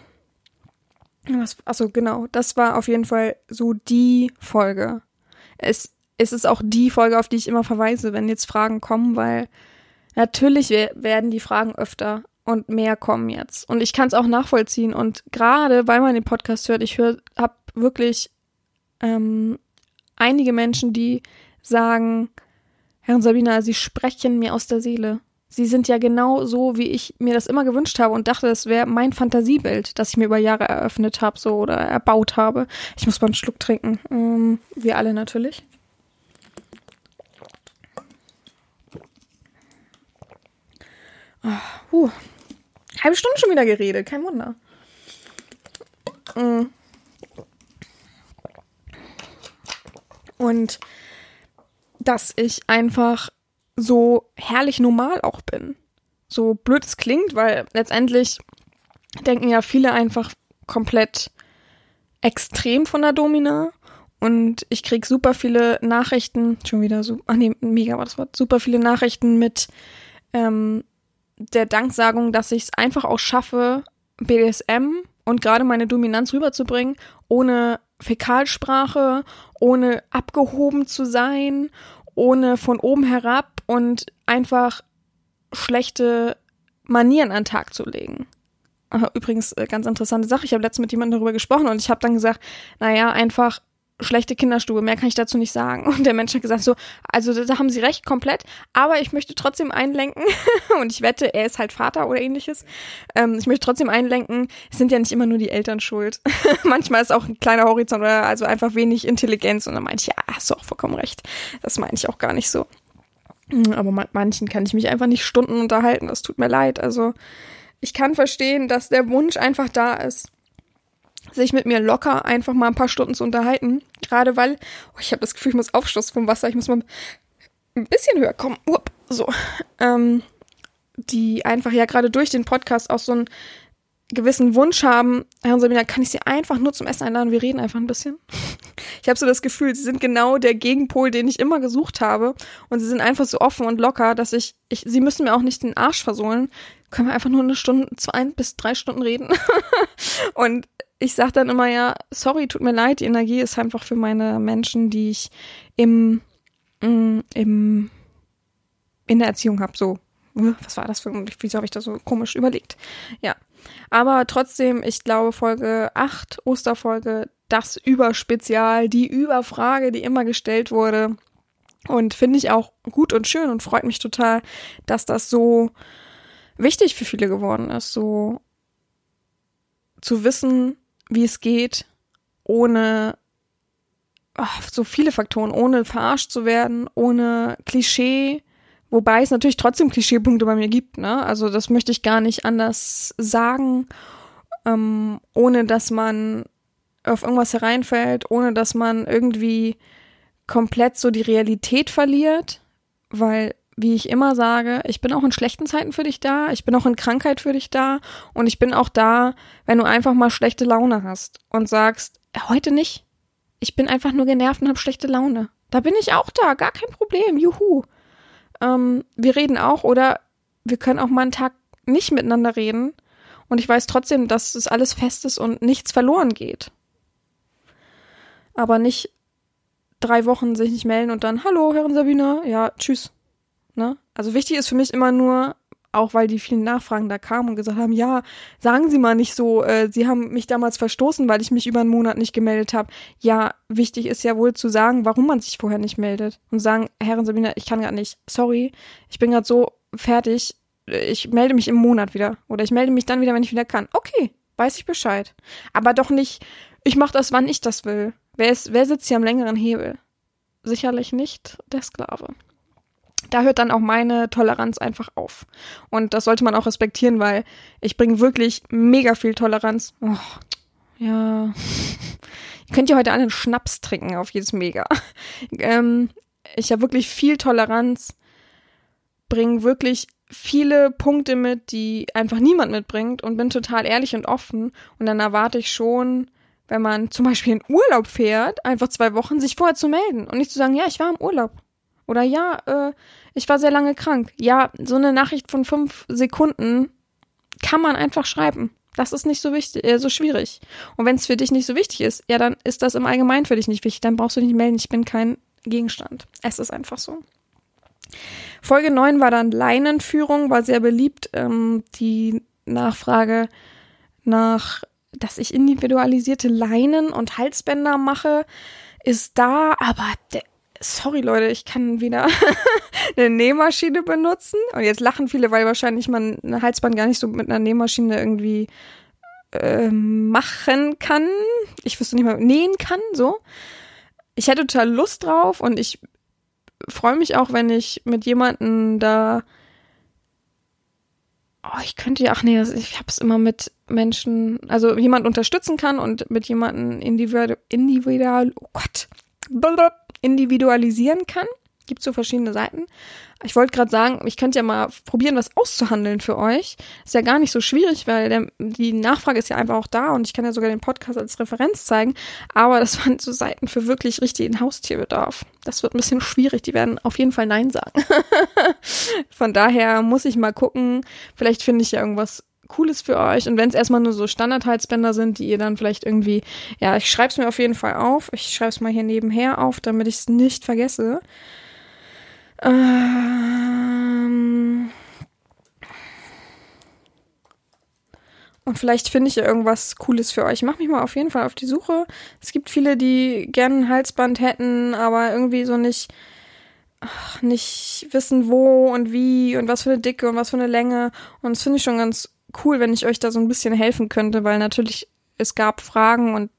Speaker 7: was, achso, genau. Das war auf jeden Fall so die Folge. Es, es ist auch die Folge, auf die ich immer verweise, wenn jetzt Fragen kommen, weil natürlich we- werden die Fragen öfter und mehr kommen jetzt. Und ich kann es auch nachvollziehen. Und gerade weil man den Podcast hört, ich höre, habe wirklich ähm, einige Menschen, die sagen, Herrn Sabina, Sie sprechen mir aus der Seele. Sie sind ja genau so, wie ich mir das immer gewünscht habe und dachte, das wäre mein Fantasiebild, das ich mir über Jahre eröffnet habe, so oder erbaut habe. Ich muss mal einen Schluck trinken. Ähm, wir alle natürlich. Ah, huh. Halbe Stunde schon wieder geredet, kein Wunder. Mm. Und dass ich einfach so herrlich normal auch bin. So blöd es klingt, weil letztendlich denken ja viele einfach komplett extrem von der Domina. Und ich krieg super viele Nachrichten, schon wieder so, ach nee, mega war das Wort, super viele Nachrichten mit ähm, der Danksagung, dass ich es einfach auch schaffe, BDSM und gerade meine Dominanz rüberzubringen, ohne Fäkalsprache, ohne abgehoben zu sein, ohne von oben herab und einfach schlechte Manieren an den Tag zu legen. Übrigens, äh, ganz interessante Sache. Ich habe letztens mit jemandem darüber gesprochen und ich habe dann gesagt, naja, einfach schlechte Kinderstube, mehr kann ich dazu nicht sagen. Und der Mensch hat gesagt so, also da haben sie recht komplett, aber ich möchte trotzdem einlenken und ich wette, er ist halt Vater oder ähnliches. Ähm, ich möchte trotzdem einlenken, es sind ja nicht immer nur die Eltern schuld. Manchmal ist auch ein kleiner Horizont oder also einfach wenig Intelligenz und dann meinte ich, ja, hast du auch vollkommen recht. Das meine ich auch gar nicht so. Aber mit manchen kann ich mich einfach nicht Stunden unterhalten, das tut mir leid. Also ich kann verstehen, dass der Wunsch einfach da ist sich mit mir locker einfach mal ein paar Stunden zu unterhalten. Gerade weil, oh, ich habe das Gefühl, ich muss Aufschluss vom Wasser, ich muss mal ein bisschen höher kommen. Upp, so. Ähm, die einfach ja gerade durch den Podcast auch so einen gewissen Wunsch haben, Herr und Sabina, kann ich sie einfach nur zum Essen einladen? Wir reden einfach ein bisschen. Ich habe so das Gefühl, sie sind genau der Gegenpol, den ich immer gesucht habe. Und sie sind einfach so offen und locker, dass ich, ich sie müssen mir auch nicht den Arsch versohlen. Können wir einfach nur eine Stunde, zwei bis drei Stunden reden. und ich sag dann immer ja, sorry, tut mir leid, die Energie ist einfach für meine Menschen, die ich im, mm, im in der Erziehung habe. So, äh, was war das für, wieso habe ich das so komisch überlegt? Ja, aber trotzdem, ich glaube, Folge 8, Osterfolge, das Überspezial, die Überfrage, die immer gestellt wurde. Und finde ich auch gut und schön und freut mich total, dass das so wichtig für viele geworden ist, so zu wissen, wie es geht, ohne ach, so viele Faktoren, ohne verarscht zu werden, ohne Klischee, wobei es natürlich trotzdem Klischeepunkte bei mir gibt, ne? Also das möchte ich gar nicht anders sagen, ähm, ohne dass man auf irgendwas hereinfällt, ohne dass man irgendwie komplett so die Realität verliert, weil wie ich immer sage, ich bin auch in schlechten Zeiten für dich da, ich bin auch in Krankheit für dich da und ich bin auch da, wenn du einfach mal schlechte Laune hast und sagst, heute nicht. Ich bin einfach nur genervt und habe schlechte Laune. Da bin ich auch da, gar kein Problem, juhu. Ähm, wir reden auch oder wir können auch mal einen Tag nicht miteinander reden und ich weiß trotzdem, dass es alles fest ist und nichts verloren geht. Aber nicht drei Wochen sich nicht melden und dann, hallo, Herrin Sabina, ja, tschüss. Ne? Also wichtig ist für mich immer nur, auch weil die vielen Nachfragen da kamen und gesagt haben, ja, sagen Sie mal nicht so, äh, Sie haben mich damals verstoßen, weil ich mich über einen Monat nicht gemeldet habe. Ja, wichtig ist ja wohl zu sagen, warum man sich vorher nicht meldet. Und sagen, Herrin Sabina, ich kann gerade nicht, sorry, ich bin gerade so fertig, ich melde mich im Monat wieder. Oder ich melde mich dann wieder, wenn ich wieder kann. Okay, weiß ich Bescheid. Aber doch nicht, ich mache das, wann ich das will. Wer, ist, wer sitzt hier am längeren Hebel? Sicherlich nicht der Sklave da hört dann auch meine Toleranz einfach auf. Und das sollte man auch respektieren, weil ich bringe wirklich mega viel Toleranz. Oh, ja. Ihr könnt ja heute alle einen Schnaps trinken auf jedes Mega. Ähm, ich habe wirklich viel Toleranz, bringe wirklich viele Punkte mit, die einfach niemand mitbringt und bin total ehrlich und offen. Und dann erwarte ich schon, wenn man zum Beispiel in Urlaub fährt, einfach zwei Wochen, sich vorher zu melden und nicht zu sagen, ja, ich war im Urlaub. Oder ja, äh, ich war sehr lange krank. Ja, so eine Nachricht von fünf Sekunden kann man einfach schreiben. Das ist nicht so wichtig, äh, so schwierig. Und wenn es für dich nicht so wichtig ist, ja, dann ist das im Allgemeinen für dich nicht wichtig. Dann brauchst du nicht melden. Ich bin kein Gegenstand. Es ist einfach so. Folge 9 war dann Leinenführung, war sehr beliebt. Ähm, die Nachfrage nach, dass ich individualisierte Leinen und Halsbänder mache, ist da, aber der, sorry Leute, ich kann wieder eine Nähmaschine benutzen. Und jetzt lachen viele, weil wahrscheinlich man ein Halsband gar nicht so mit einer Nähmaschine irgendwie äh, machen kann. Ich wüsste nicht mal, nähen kann, so. Ich hätte total Lust drauf und ich freue mich auch, wenn ich mit jemandem da. Oh, ich könnte ja, ach nee, ich habe es immer mit Menschen, also jemand unterstützen kann und mit jemandem individual, individual, oh Gott, individualisieren kann. Gibt so verschiedene Seiten. Ich wollte gerade sagen, ich könnte ja mal probieren, was auszuhandeln für euch. Ist ja gar nicht so schwierig, weil der, die Nachfrage ist ja einfach auch da und ich kann ja sogar den Podcast als Referenz zeigen. Aber das waren so Seiten für wirklich richtigen Haustierbedarf. Das wird ein bisschen schwierig. Die werden auf jeden Fall Nein sagen. Von daher muss ich mal gucken. Vielleicht finde ich ja irgendwas Cooles für euch. Und wenn es erstmal nur so Standard-Halsbänder sind, die ihr dann vielleicht irgendwie, ja, ich schreibe es mir auf jeden Fall auf. Ich schreibe es mal hier nebenher auf, damit ich es nicht vergesse. Ähm und vielleicht finde ich irgendwas Cooles für euch. Mach mich mal auf jeden Fall auf die Suche. Es gibt viele, die gerne ein Halsband hätten, aber irgendwie so nicht, nicht wissen, wo und wie und was für eine Dicke und was für eine Länge. Und das finde ich schon ganz cool, wenn ich euch da so ein bisschen helfen könnte, weil natürlich es gab Fragen und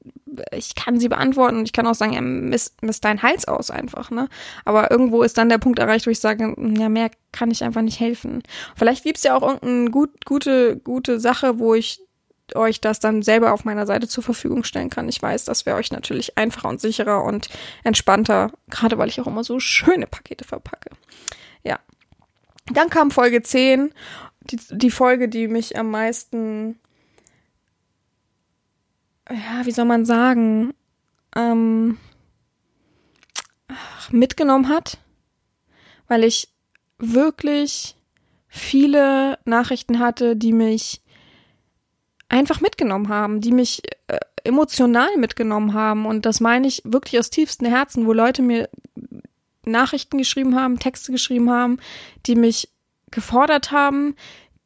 Speaker 7: ich kann sie beantworten und ich kann auch sagen, ja, misst, misst dein Hals aus einfach, ne? Aber irgendwo ist dann der Punkt erreicht, wo ich sage, ja, mehr kann ich einfach nicht helfen. Vielleicht gibt's ja auch irgendeine gut, gute, gute Sache, wo ich euch das dann selber auf meiner Seite zur Verfügung stellen kann. Ich weiß, das wäre euch natürlich einfacher und sicherer und entspannter, gerade weil ich auch immer so schöne Pakete verpacke. Ja. Dann kam Folge 10, die, die Folge, die mich am meisten ja, wie soll man sagen, ähm, mitgenommen hat, weil ich wirklich viele Nachrichten hatte, die mich einfach mitgenommen haben, die mich äh, emotional mitgenommen haben. Und das meine ich wirklich aus tiefstem Herzen, wo Leute mir Nachrichten geschrieben haben, Texte geschrieben haben, die mich gefordert haben,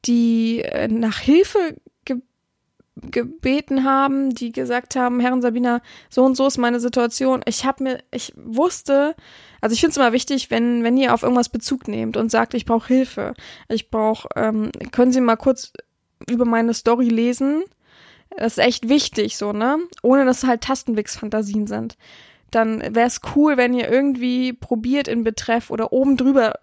Speaker 7: die äh, nach Hilfe gebeten haben, die gesagt haben, Herren Sabina, so und so ist meine Situation. Ich habe mir, ich wusste, also ich finde es immer wichtig, wenn wenn ihr auf irgendwas Bezug nehmt und sagt, ich brauche Hilfe, ich brauche, ähm, können Sie mal kurz über meine Story lesen. Das ist echt wichtig, so ne, ohne dass es halt Tastenwix-Fantasien sind. Dann wäre es cool, wenn ihr irgendwie probiert in Betreff oder oben drüber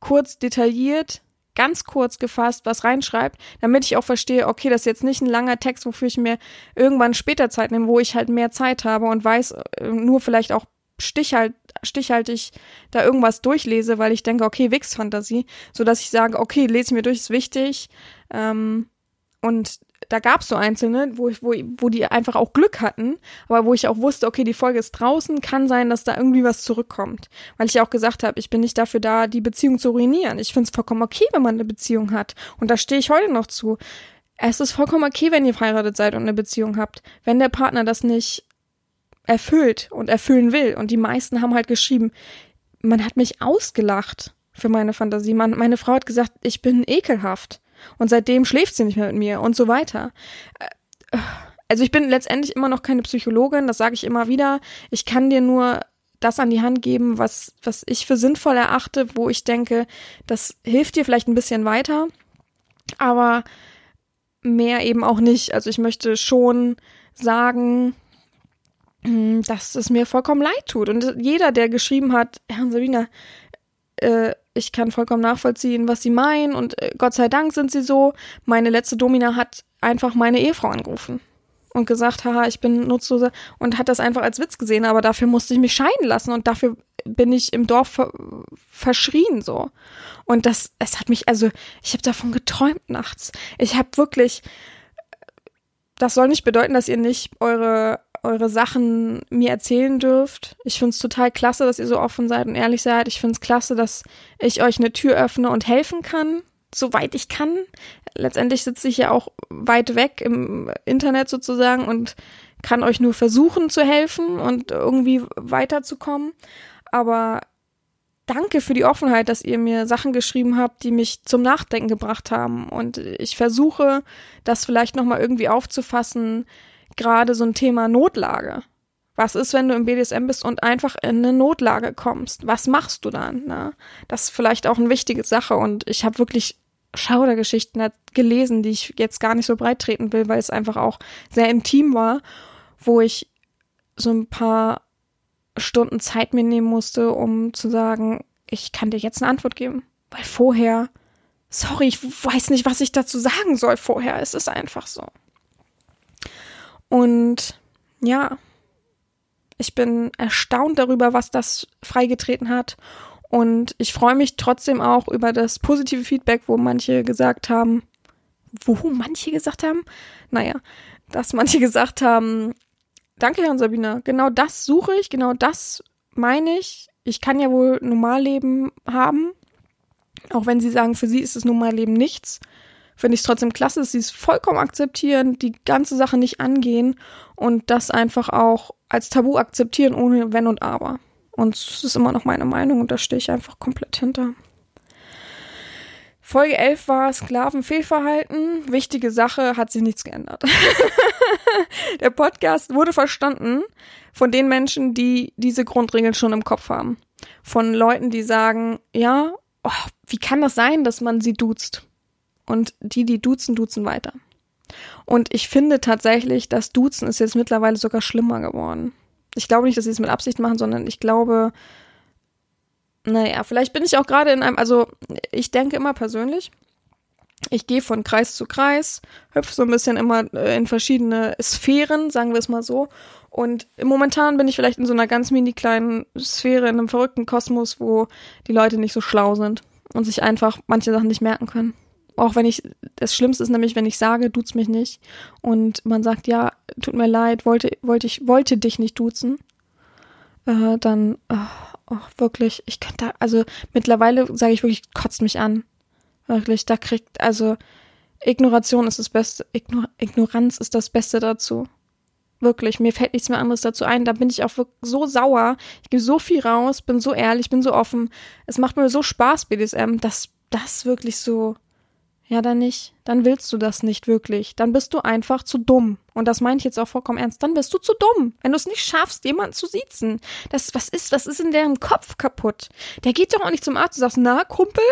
Speaker 7: kurz detailliert ganz kurz gefasst was reinschreibt, damit ich auch verstehe, okay, das ist jetzt nicht ein langer Text, wofür ich mir irgendwann später Zeit nehme, wo ich halt mehr Zeit habe und weiß, äh, nur vielleicht auch stichhalt, stichhaltig da irgendwas durchlese, weil ich denke, okay, Wix-Fantasie, so dass ich sage, okay, lese ich mir durch, ist wichtig. Ähm, und da gab es so einzelne, wo, ich, wo, wo die einfach auch Glück hatten, aber wo ich auch wusste, okay, die Folge ist draußen, kann sein, dass da irgendwie was zurückkommt. Weil ich ja auch gesagt habe, ich bin nicht dafür da, die Beziehung zu ruinieren. Ich finde es vollkommen okay, wenn man eine Beziehung hat. Und da stehe ich heute noch zu. Es ist vollkommen okay, wenn ihr verheiratet seid und eine Beziehung habt. Wenn der Partner das nicht erfüllt und erfüllen will. Und die meisten haben halt geschrieben, man hat mich ausgelacht für meine Fantasie. Man, meine Frau hat gesagt, ich bin ekelhaft. Und seitdem schläft sie nicht mehr mit mir und so weiter. Also ich bin letztendlich immer noch keine Psychologin, das sage ich immer wieder. Ich kann dir nur das an die Hand geben, was, was ich für sinnvoll erachte, wo ich denke, das hilft dir vielleicht ein bisschen weiter, aber mehr eben auch nicht. Also ich möchte schon sagen, hm, dass es mir vollkommen leid tut. Und jeder, der geschrieben hat, Herr Sabina, äh, ich kann vollkommen nachvollziehen, was sie meinen und äh, Gott sei Dank sind sie so. Meine letzte Domina hat einfach meine Ehefrau angerufen und gesagt, haha, ich bin nutzloser und hat das einfach als Witz gesehen, aber dafür musste ich mich scheiden lassen und dafür bin ich im Dorf ver verschrien so. Und das, es hat mich, also ich habe davon geträumt nachts. Ich habe wirklich, das soll nicht bedeuten, dass ihr nicht eure eure Sachen mir erzählen dürft. Ich finde es total klasse, dass ihr so offen seid und ehrlich seid. Ich finde es klasse, dass ich euch eine Tür öffne und helfen kann. soweit ich kann. Letztendlich sitze ich ja auch weit weg im Internet sozusagen und kann euch nur versuchen zu helfen und irgendwie weiterzukommen. Aber danke für die Offenheit, dass ihr mir Sachen geschrieben habt, die mich zum Nachdenken gebracht haben. Und ich versuche, das vielleicht nochmal irgendwie aufzufassen, gerade so ein Thema Notlage. Was ist, wenn du im BDSM bist und einfach in eine Notlage kommst? Was machst du dann? Ne? Das ist vielleicht auch eine wichtige Sache. Und ich habe wirklich Schaudergeschichten gelesen, die ich jetzt gar nicht so breit treten will, weil es einfach auch sehr intim war, wo ich so ein paar Stunden Zeit mir nehmen musste, um zu sagen, ich kann dir jetzt eine Antwort geben. Weil vorher, sorry, ich weiß nicht, was ich dazu sagen soll vorher. Es ist einfach so. Und ja, ich bin erstaunt darüber, was das freigetreten hat. Und ich freue mich trotzdem auch über das positive Feedback, wo manche gesagt haben, wo manche gesagt haben, naja, dass manche gesagt haben, danke, Herrn Sabina, genau das suche ich, genau das meine ich. Ich kann ja wohl Normalleben haben, auch wenn Sie sagen, für Sie ist das Normalleben nichts finde ich es trotzdem klasse, dass sie es vollkommen akzeptieren, die ganze Sache nicht angehen und das einfach auch als Tabu akzeptieren, ohne Wenn und Aber. Und es ist immer noch meine Meinung und da stehe ich einfach komplett hinter. Folge 11 war Sklavenfehlverhalten. Wichtige Sache, hat sich nichts geändert. Der Podcast wurde verstanden von den Menschen, die diese Grundregeln schon im Kopf haben. Von Leuten, die sagen, ja, oh, wie kann das sein, dass man sie duzt? Und die, die duzen, duzen weiter. Und ich finde tatsächlich, das Duzen ist jetzt mittlerweile sogar schlimmer geworden. Ich glaube nicht, dass sie es mit Absicht machen, sondern ich glaube, naja, vielleicht bin ich auch gerade in einem, also ich denke immer persönlich, ich gehe von Kreis zu Kreis, hüpfe so ein bisschen immer äh, in verschiedene Sphären, sagen wir es mal so. Und momentan bin ich vielleicht in so einer ganz mini kleinen Sphäre, in einem verrückten Kosmos, wo die Leute nicht so schlau sind und sich einfach manche Sachen nicht merken können auch wenn ich, das Schlimmste ist nämlich, wenn ich sage, duzt mich nicht und man sagt, ja, tut mir leid, wollte, wollte ich, wollte dich nicht duzen, äh, dann, oh, oh, wirklich, ich könnte, also mittlerweile sage ich wirklich, kotzt mich an. Wirklich, da kriegt, also Ignoration ist das Beste, Ignor Ignoranz ist das Beste dazu. Wirklich, mir fällt nichts mehr anderes dazu ein. Da bin ich auch so sauer. Ich gebe so viel raus, bin so ehrlich, bin so offen. Es macht mir so Spaß, BDSM, dass das wirklich so ja, dann nicht. Dann willst du das nicht wirklich. Dann bist du einfach zu dumm. Und das meine ich jetzt auch vollkommen ernst. Dann bist du zu dumm, wenn du es nicht schaffst, jemanden zu siezen. Das, was ist, was ist in deren Kopf kaputt? Der geht doch auch nicht zum Arzt und sagst, na, Kumpel?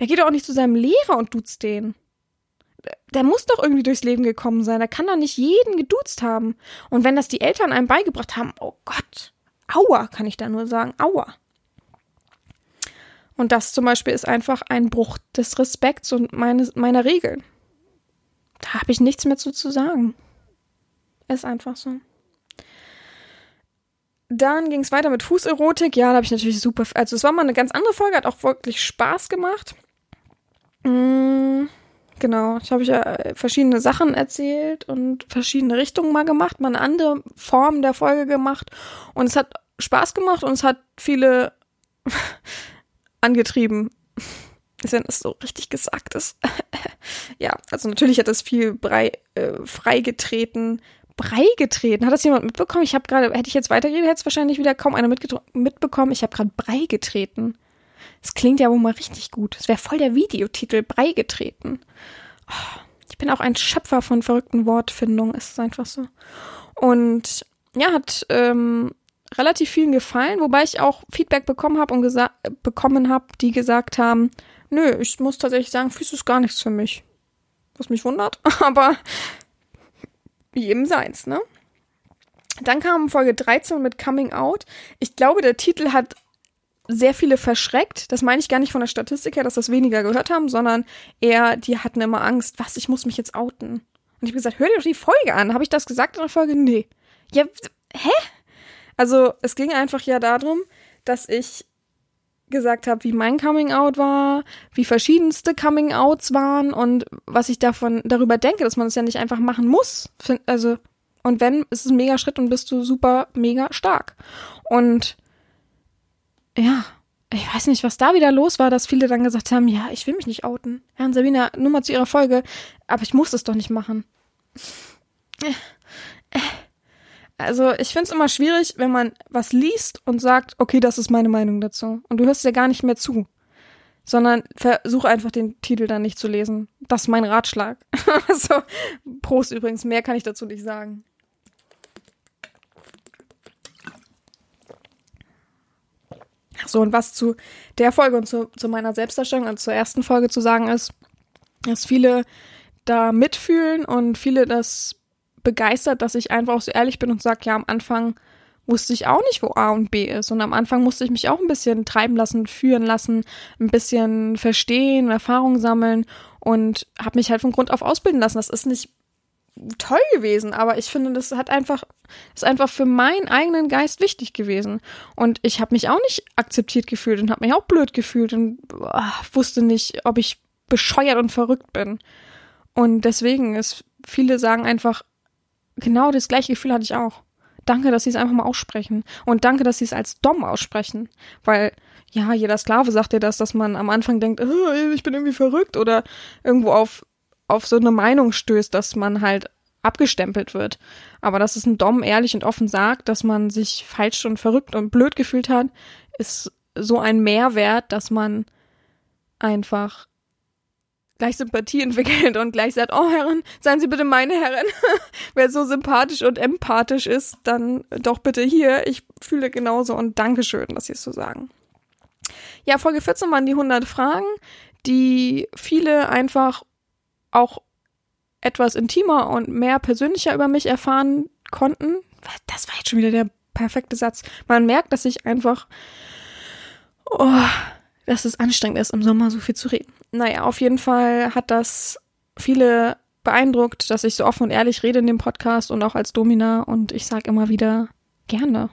Speaker 7: Der geht doch auch nicht zu seinem Lehrer und duzt den. Der muss doch irgendwie durchs Leben gekommen sein. Der kann doch nicht jeden geduzt haben. Und wenn das die Eltern einem beigebracht haben, oh Gott, aua, kann ich da nur sagen, aua. Und das zum Beispiel ist einfach ein Bruch des Respekts und meine, meiner Regeln. Da habe ich nichts mehr zu, zu sagen. Ist einfach so. Dann ging es weiter mit Fußerotik. Ja, da habe ich natürlich super. Also, es war mal eine ganz andere Folge, hat auch wirklich Spaß gemacht. Mm, genau, ich habe ja verschiedene Sachen erzählt und verschiedene Richtungen mal gemacht, mal eine andere Form der Folge gemacht. Und es hat Spaß gemacht und es hat viele angetrieben. Wenn es so richtig gesagt ist. ja, also natürlich hat das viel Brei äh, freigetreten. Brei getreten. Hat das jemand mitbekommen? Ich habe gerade, hätte ich jetzt weitergeredet, hätte es wahrscheinlich wieder kaum einer mitbekommen. Ich habe gerade Brei getreten. Das klingt ja wohl mal richtig gut. Das wäre voll der Videotitel, Brei getreten. Oh, ich bin auch ein Schöpfer von verrückten Wortfindungen, ist es einfach so. Und ja, hat ähm, relativ vielen gefallen, wobei ich auch Feedback bekommen habe und bekommen habe, die gesagt haben, nö, ich muss tatsächlich sagen, Füße ist gar nichts für mich. Was mich wundert, aber jedem seins, ne? Dann kam Folge 13 mit Coming Out. Ich glaube, der Titel hat sehr viele verschreckt. Das meine ich gar nicht von der Statistik her, dass das weniger gehört haben, sondern eher, die hatten immer Angst, was, ich muss mich jetzt outen. Und ich habe gesagt, hör dir doch die Folge an. Habe ich das gesagt in der Folge? Nee. Ja, hä? Also es ging einfach ja darum, dass ich gesagt habe, wie mein Coming Out war, wie verschiedenste Coming Outs waren und was ich davon darüber denke, dass man es das ja nicht einfach machen muss. Also und wenn, ist es ein mega Schritt und bist du super mega stark. Und ja, ich weiß nicht, was da wieder los war, dass viele dann gesagt haben, ja, ich will mich nicht outen. Herrn Sabina, nur mal zu ihrer Folge, aber ich muss es doch nicht machen. Also ich finde es immer schwierig, wenn man was liest und sagt, okay, das ist meine Meinung dazu. Und du hörst ja gar nicht mehr zu. Sondern versuch einfach den Titel dann nicht zu lesen. Das ist mein Ratschlag. also, Prost übrigens, mehr kann ich dazu nicht sagen. So, und was zu der Folge und zu, zu meiner Selbstdarstellung, also zur ersten Folge zu sagen ist, dass viele da mitfühlen und viele das begeistert, dass ich einfach auch so ehrlich bin und sage, ja, am Anfang wusste ich auch nicht, wo A und B ist. Und am Anfang musste ich mich auch ein bisschen treiben lassen, führen lassen, ein bisschen verstehen, Erfahrung sammeln und habe mich halt von Grund auf ausbilden lassen. Das ist nicht toll gewesen, aber ich finde, das hat einfach, ist einfach für meinen eigenen Geist wichtig gewesen. Und ich habe mich auch nicht akzeptiert gefühlt und habe mich auch blöd gefühlt und boah, wusste nicht, ob ich bescheuert und verrückt bin. Und deswegen ist, viele sagen einfach, genau das gleiche Gefühl hatte ich auch. Danke, dass sie es einfach mal aussprechen. Und danke, dass sie es als Dom aussprechen. Weil, ja, jeder Sklave sagt dir das, dass man am Anfang denkt, oh, ich bin irgendwie verrückt oder irgendwo auf, auf so eine Meinung stößt, dass man halt abgestempelt wird. Aber dass es ein Dom ehrlich und offen sagt, dass man sich falsch und verrückt und blöd gefühlt hat, ist so ein Mehrwert, dass man einfach gleich Sympathie entwickelt und gleich sagt, oh Herren, seien Sie bitte meine Herren. Wer so sympathisch und empathisch ist, dann doch bitte hier. Ich fühle genauso und Dankeschön, dass Sie es so sagen. Ja, Folge 14 waren die 100 Fragen, die viele einfach auch etwas intimer und mehr persönlicher über mich erfahren konnten. Das war jetzt schon wieder der perfekte Satz. Man merkt, dass ich einfach, oh, dass es anstrengend ist, im Sommer so viel zu reden. Naja, auf jeden Fall hat das viele beeindruckt, dass ich so offen und ehrlich rede in dem Podcast und auch als Domina und ich sage immer wieder gerne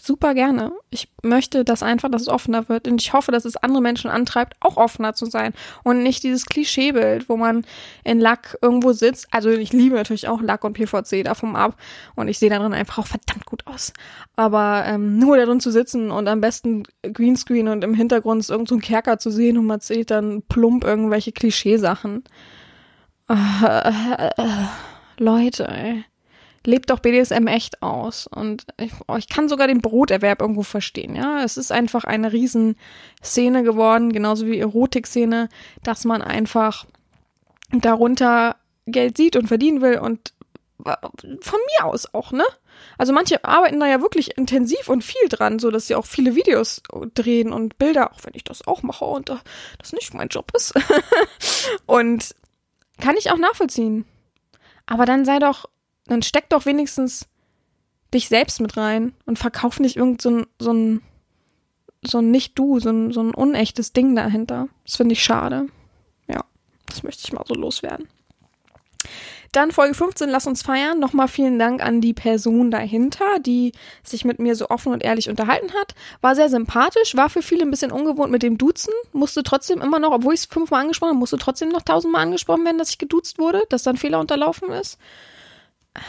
Speaker 7: super gerne. Ich möchte das einfach, dass es offener wird. Und ich hoffe, dass es andere Menschen antreibt, auch offener zu sein. Und nicht dieses Klischeebild, wo man in Lack irgendwo sitzt. Also ich liebe natürlich auch Lack und PVC davon ab. Und ich sehe darin einfach auch verdammt gut aus. Aber ähm, nur darin zu sitzen und am besten Greenscreen und im Hintergrund ist irgend so ein Kerker zu sehen und man sieht dann plump irgendwelche Klischeesachen. Äh, äh, äh, Leute, ey lebt doch BDSM echt aus. Und ich, oh, ich kann sogar den Broterwerb irgendwo verstehen, ja. Es ist einfach eine Riesenszene geworden, genauso wie Erotikszene, dass man einfach darunter Geld sieht und verdienen will und äh, von mir aus auch, ne? Also manche arbeiten da ja wirklich intensiv und viel dran, so dass sie auch viele Videos drehen und Bilder, auch wenn ich das auch mache und das nicht mein Job ist. und kann ich auch nachvollziehen. Aber dann sei doch dann steck doch wenigstens dich selbst mit rein und verkauf nicht irgend so ein, so ein, so ein Nicht-Du, so ein, so ein unechtes Ding dahinter. Das finde ich schade. Ja, das möchte ich mal so loswerden. Dann Folge 15, lass uns feiern. Nochmal vielen Dank an die Person dahinter, die sich mit mir so offen und ehrlich unterhalten hat. War sehr sympathisch, war für viele ein bisschen ungewohnt mit dem Duzen, musste trotzdem immer noch, obwohl ich es fünfmal angesprochen habe, musste trotzdem noch tausendmal angesprochen werden, dass ich geduzt wurde, dass dann Fehler unterlaufen ist.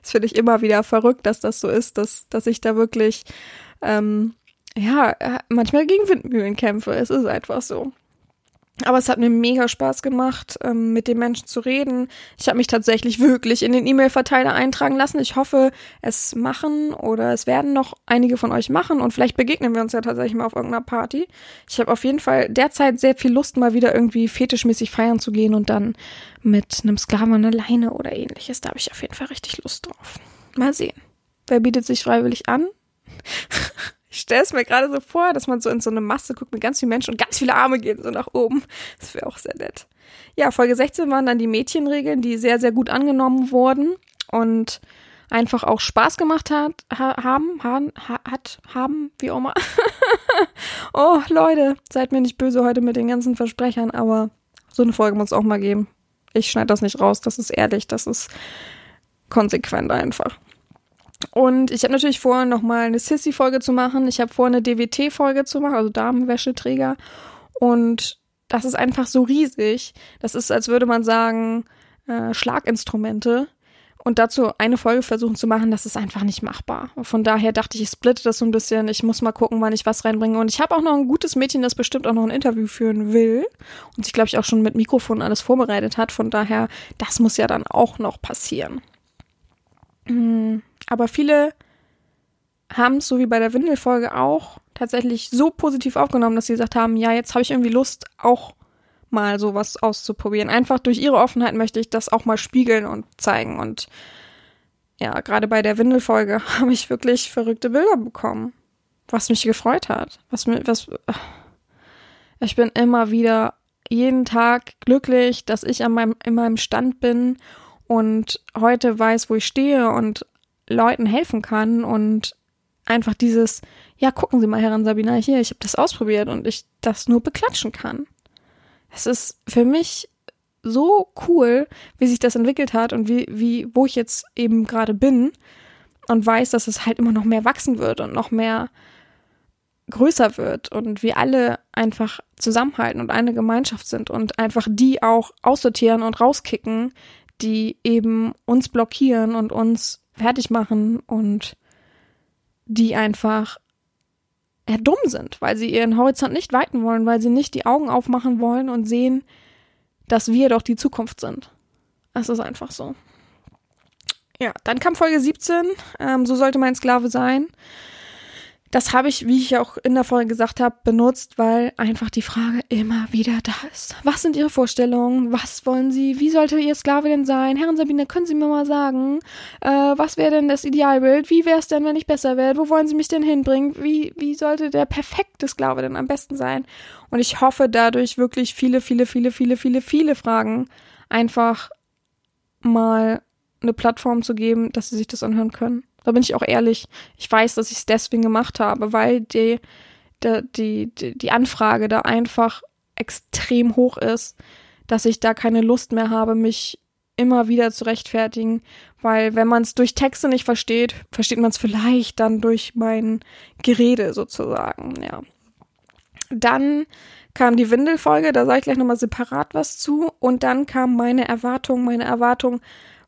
Speaker 7: Das finde ich immer wieder verrückt, dass das so ist, dass, dass ich da wirklich, ähm, ja, manchmal gegen Windmühlen kämpfe. Es ist einfach so. Aber es hat mir mega Spaß gemacht, ähm, mit den Menschen zu reden. Ich habe mich tatsächlich wirklich in den E-Mail-Verteiler eintragen lassen. Ich hoffe, es machen oder es werden noch einige von euch machen und vielleicht begegnen wir uns ja tatsächlich mal auf irgendeiner Party. Ich habe auf jeden Fall derzeit sehr viel Lust, mal wieder irgendwie fetischmäßig feiern zu gehen und dann mit einem Sklaven an der Leine oder ähnliches. Da habe ich auf jeden Fall richtig Lust drauf. Mal sehen. Wer bietet sich freiwillig an? Ich stelle es mir gerade so vor, dass man so in so eine Masse guckt mit ganz vielen Menschen und ganz viele Arme gehen so nach oben. Das wäre auch sehr nett. Ja, Folge 16 waren dann die Mädchenregeln, die sehr, sehr gut angenommen wurden und einfach auch Spaß gemacht hat, haben, haben, hat, haben, wie auch immer. oh, Leute, seid mir nicht böse heute mit den ganzen Versprechern, aber so eine Folge muss es auch mal geben. Ich schneide das nicht raus, das ist ehrlich, das ist konsequent einfach. Und ich habe natürlich vor, nochmal eine Sissy-Folge zu machen. Ich habe vor, eine DWT-Folge zu machen, also Damenwäscheträger. Und das ist einfach so riesig. Das ist, als würde man sagen, äh, Schlaginstrumente. und dazu eine Folge versuchen zu machen, das ist einfach nicht machbar. Von daher dachte ich, ich splitte das so ein bisschen. Ich muss mal gucken, wann ich was reinbringe. Und ich habe auch noch ein gutes Mädchen, das bestimmt auch noch ein Interview führen will und sich, glaube ich, auch schon mit Mikrofon alles vorbereitet hat. Von daher, das muss ja dann auch noch passieren. Mm, Aber viele haben es, so wie bei der Windelfolge auch, tatsächlich so positiv aufgenommen, dass sie gesagt haben, ja, jetzt habe ich irgendwie Lust, auch mal sowas auszuprobieren. Einfach durch ihre Offenheit möchte ich das auch mal spiegeln und zeigen. Und ja, gerade bei der Windelfolge habe ich wirklich verrückte Bilder bekommen, was mich gefreut hat. Was mir, was, ich bin immer wieder jeden Tag glücklich, dass ich an meinem, in meinem Stand bin und heute weiß, wo ich stehe und Leuten helfen kann und einfach dieses, ja, gucken Sie mal, Herrin Sabina, hier, ich habe das ausprobiert und ich das nur beklatschen kann. Es ist für mich so cool, wie sich das entwickelt hat und wie, wie, wo ich jetzt eben gerade bin und weiß, dass es halt immer noch mehr wachsen wird und noch mehr größer wird und wir alle einfach zusammenhalten und eine Gemeinschaft sind und einfach die auch aussortieren und rauskicken, die eben uns blockieren und uns fertig machen und die einfach ja, dumm sind, weil sie ihren Horizont nicht weiten wollen, weil sie nicht die Augen aufmachen wollen und sehen, dass wir doch die Zukunft sind. Das ist einfach so. Ja, dann kam Folge 17, ähm, so sollte mein Sklave sein. Das habe ich, wie ich auch in der Folge gesagt habe, benutzt, weil einfach die Frage immer wieder da ist. Was sind Ihre Vorstellungen? Was wollen Sie? Wie sollte Ihr Sklave denn sein? Herren Sabine, können Sie mir mal sagen, äh, was wäre denn das Idealbild? Wie wäre es denn, wenn ich besser werde? Wo wollen Sie mich denn hinbringen? Wie, wie sollte der perfekte Sklave denn am besten sein? Und ich hoffe dadurch wirklich viele, viele, viele, viele, viele, viele Fragen einfach mal eine Plattform zu geben, dass sie sich das anhören können. Da bin ich auch ehrlich. Ich weiß, dass ich es deswegen gemacht habe, weil die, die, die, die Anfrage da einfach extrem hoch ist, dass ich da keine Lust mehr habe, mich immer wieder zu rechtfertigen, weil wenn man es durch Texte nicht versteht, versteht man es vielleicht dann durch mein Gerede sozusagen, ja. Dann kam die Windelfolge, da sage ich gleich nochmal separat was zu. Und dann kam meine Erwartung. Meine Erwartung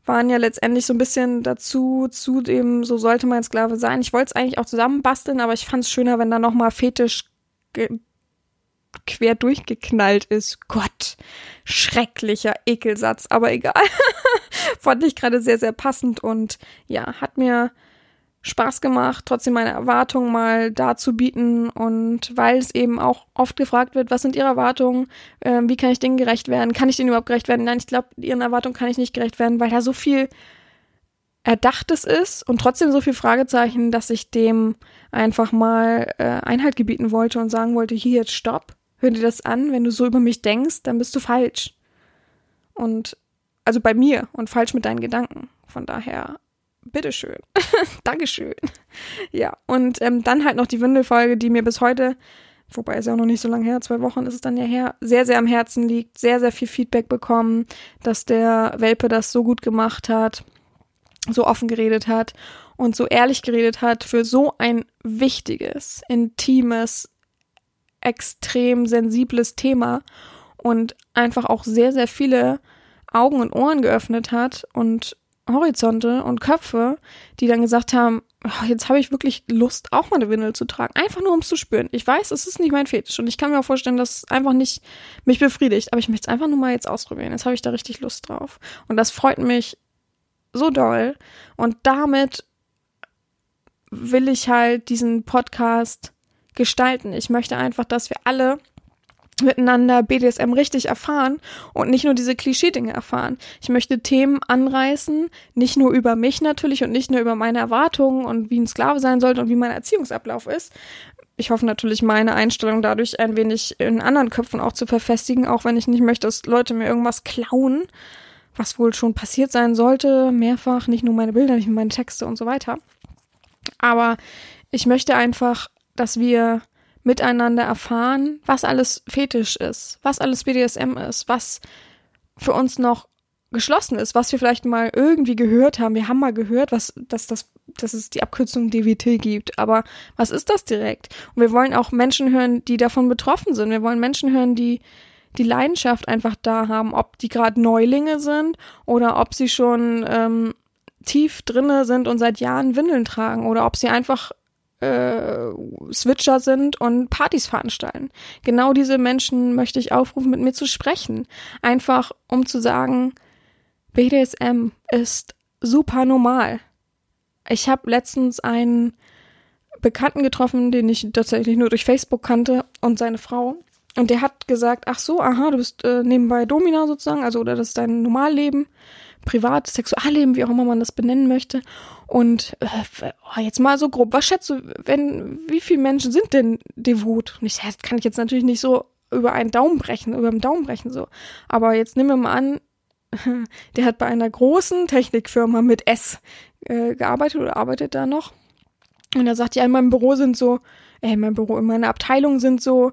Speaker 7: waren ja letztendlich so ein bisschen dazu, zu dem, so sollte mein Sklave sein. Ich wollte es eigentlich auch zusammenbasteln, aber ich fand es schöner, wenn da nochmal fetisch quer durchgeknallt ist. Gott, schrecklicher Ekelsatz, aber egal. fand ich gerade sehr, sehr passend und ja, hat mir Spaß gemacht, trotzdem meine Erwartungen mal darzubieten und weil es eben auch oft gefragt wird, was sind Ihre Erwartungen, ähm, wie kann ich denen gerecht werden, kann ich denen überhaupt gerecht werden? Nein, ich glaube, Ihren Erwartungen kann ich nicht gerecht werden, weil da so viel Erdachtes ist und trotzdem so viel Fragezeichen, dass ich dem einfach mal äh, Einhalt gebieten wollte und sagen wollte, hier jetzt stopp, hör dir das an, wenn du so über mich denkst, dann bist du falsch. Und also bei mir und falsch mit deinen Gedanken. Von daher bitteschön. Dankeschön. Ja, und ähm, dann halt noch die Windelfolge, die mir bis heute, wobei ist ja auch noch nicht so lange her, zwei Wochen ist es dann ja her, sehr, sehr am Herzen liegt, sehr, sehr viel Feedback bekommen, dass der Welpe das so gut gemacht hat, so offen geredet hat und so ehrlich geredet hat für so ein wichtiges, intimes, extrem sensibles Thema und einfach auch sehr, sehr viele Augen und Ohren geöffnet hat und Horizonte und Köpfe, die dann gesagt haben, oh, jetzt habe ich wirklich Lust, auch mal eine Windel zu tragen. Einfach nur, um es zu spüren. Ich weiß, es ist nicht mein Fetisch und ich kann mir auch vorstellen, dass es einfach nicht mich befriedigt, aber ich möchte es einfach nur mal jetzt ausprobieren. Jetzt habe ich da richtig Lust drauf. Und das freut mich so doll. Und damit will ich halt diesen Podcast gestalten. Ich möchte einfach, dass wir alle miteinander BDSM richtig erfahren und nicht nur diese Klischee-Dinge erfahren. Ich möchte Themen anreißen, nicht nur über mich natürlich und nicht nur über meine Erwartungen und wie ein Sklave sein sollte und wie mein Erziehungsablauf ist. Ich hoffe natürlich, meine Einstellung dadurch ein wenig in anderen Köpfen auch zu verfestigen, auch wenn ich nicht möchte, dass Leute mir irgendwas klauen, was wohl schon passiert sein sollte, mehrfach, nicht nur meine Bilder, nicht nur meine Texte und so weiter. Aber ich möchte einfach, dass wir miteinander erfahren, was alles Fetisch ist, was alles BDSM ist, was für uns noch geschlossen ist, was wir vielleicht mal irgendwie gehört haben. Wir haben mal gehört, was, dass, das, dass es die Abkürzung DWT gibt. Aber was ist das direkt? Und wir wollen auch Menschen hören, die davon betroffen sind. Wir wollen Menschen hören, die die Leidenschaft einfach da haben, ob die gerade Neulinge sind oder ob sie schon ähm, tief drinne sind und seit Jahren Windeln tragen oder ob sie einfach äh, Switcher sind und Partys veranstalten. Genau diese Menschen möchte ich aufrufen, mit mir zu sprechen. Einfach um zu sagen, BDSM ist super normal. Ich habe letztens einen Bekannten getroffen, den ich tatsächlich nur durch Facebook kannte und seine Frau. Und der hat gesagt, ach so, aha, du bist äh, nebenbei Domina sozusagen, also oder das ist dein Normalleben, Privat, Sexualleben, wie auch immer man das benennen möchte. Und äh, oh, jetzt mal so grob, was schätzt du, wenn, wie viele Menschen sind denn devot? Und ich das kann ich jetzt natürlich nicht so über einen Daumen brechen, über den Daumen brechen so. Aber jetzt nehmen wir mal an, der hat bei einer großen Technikfirma mit S äh, gearbeitet oder arbeitet da noch. Und er sagt, ja, in meinem Büro sind so, äh, in meinem Büro, in meiner Abteilung sind so,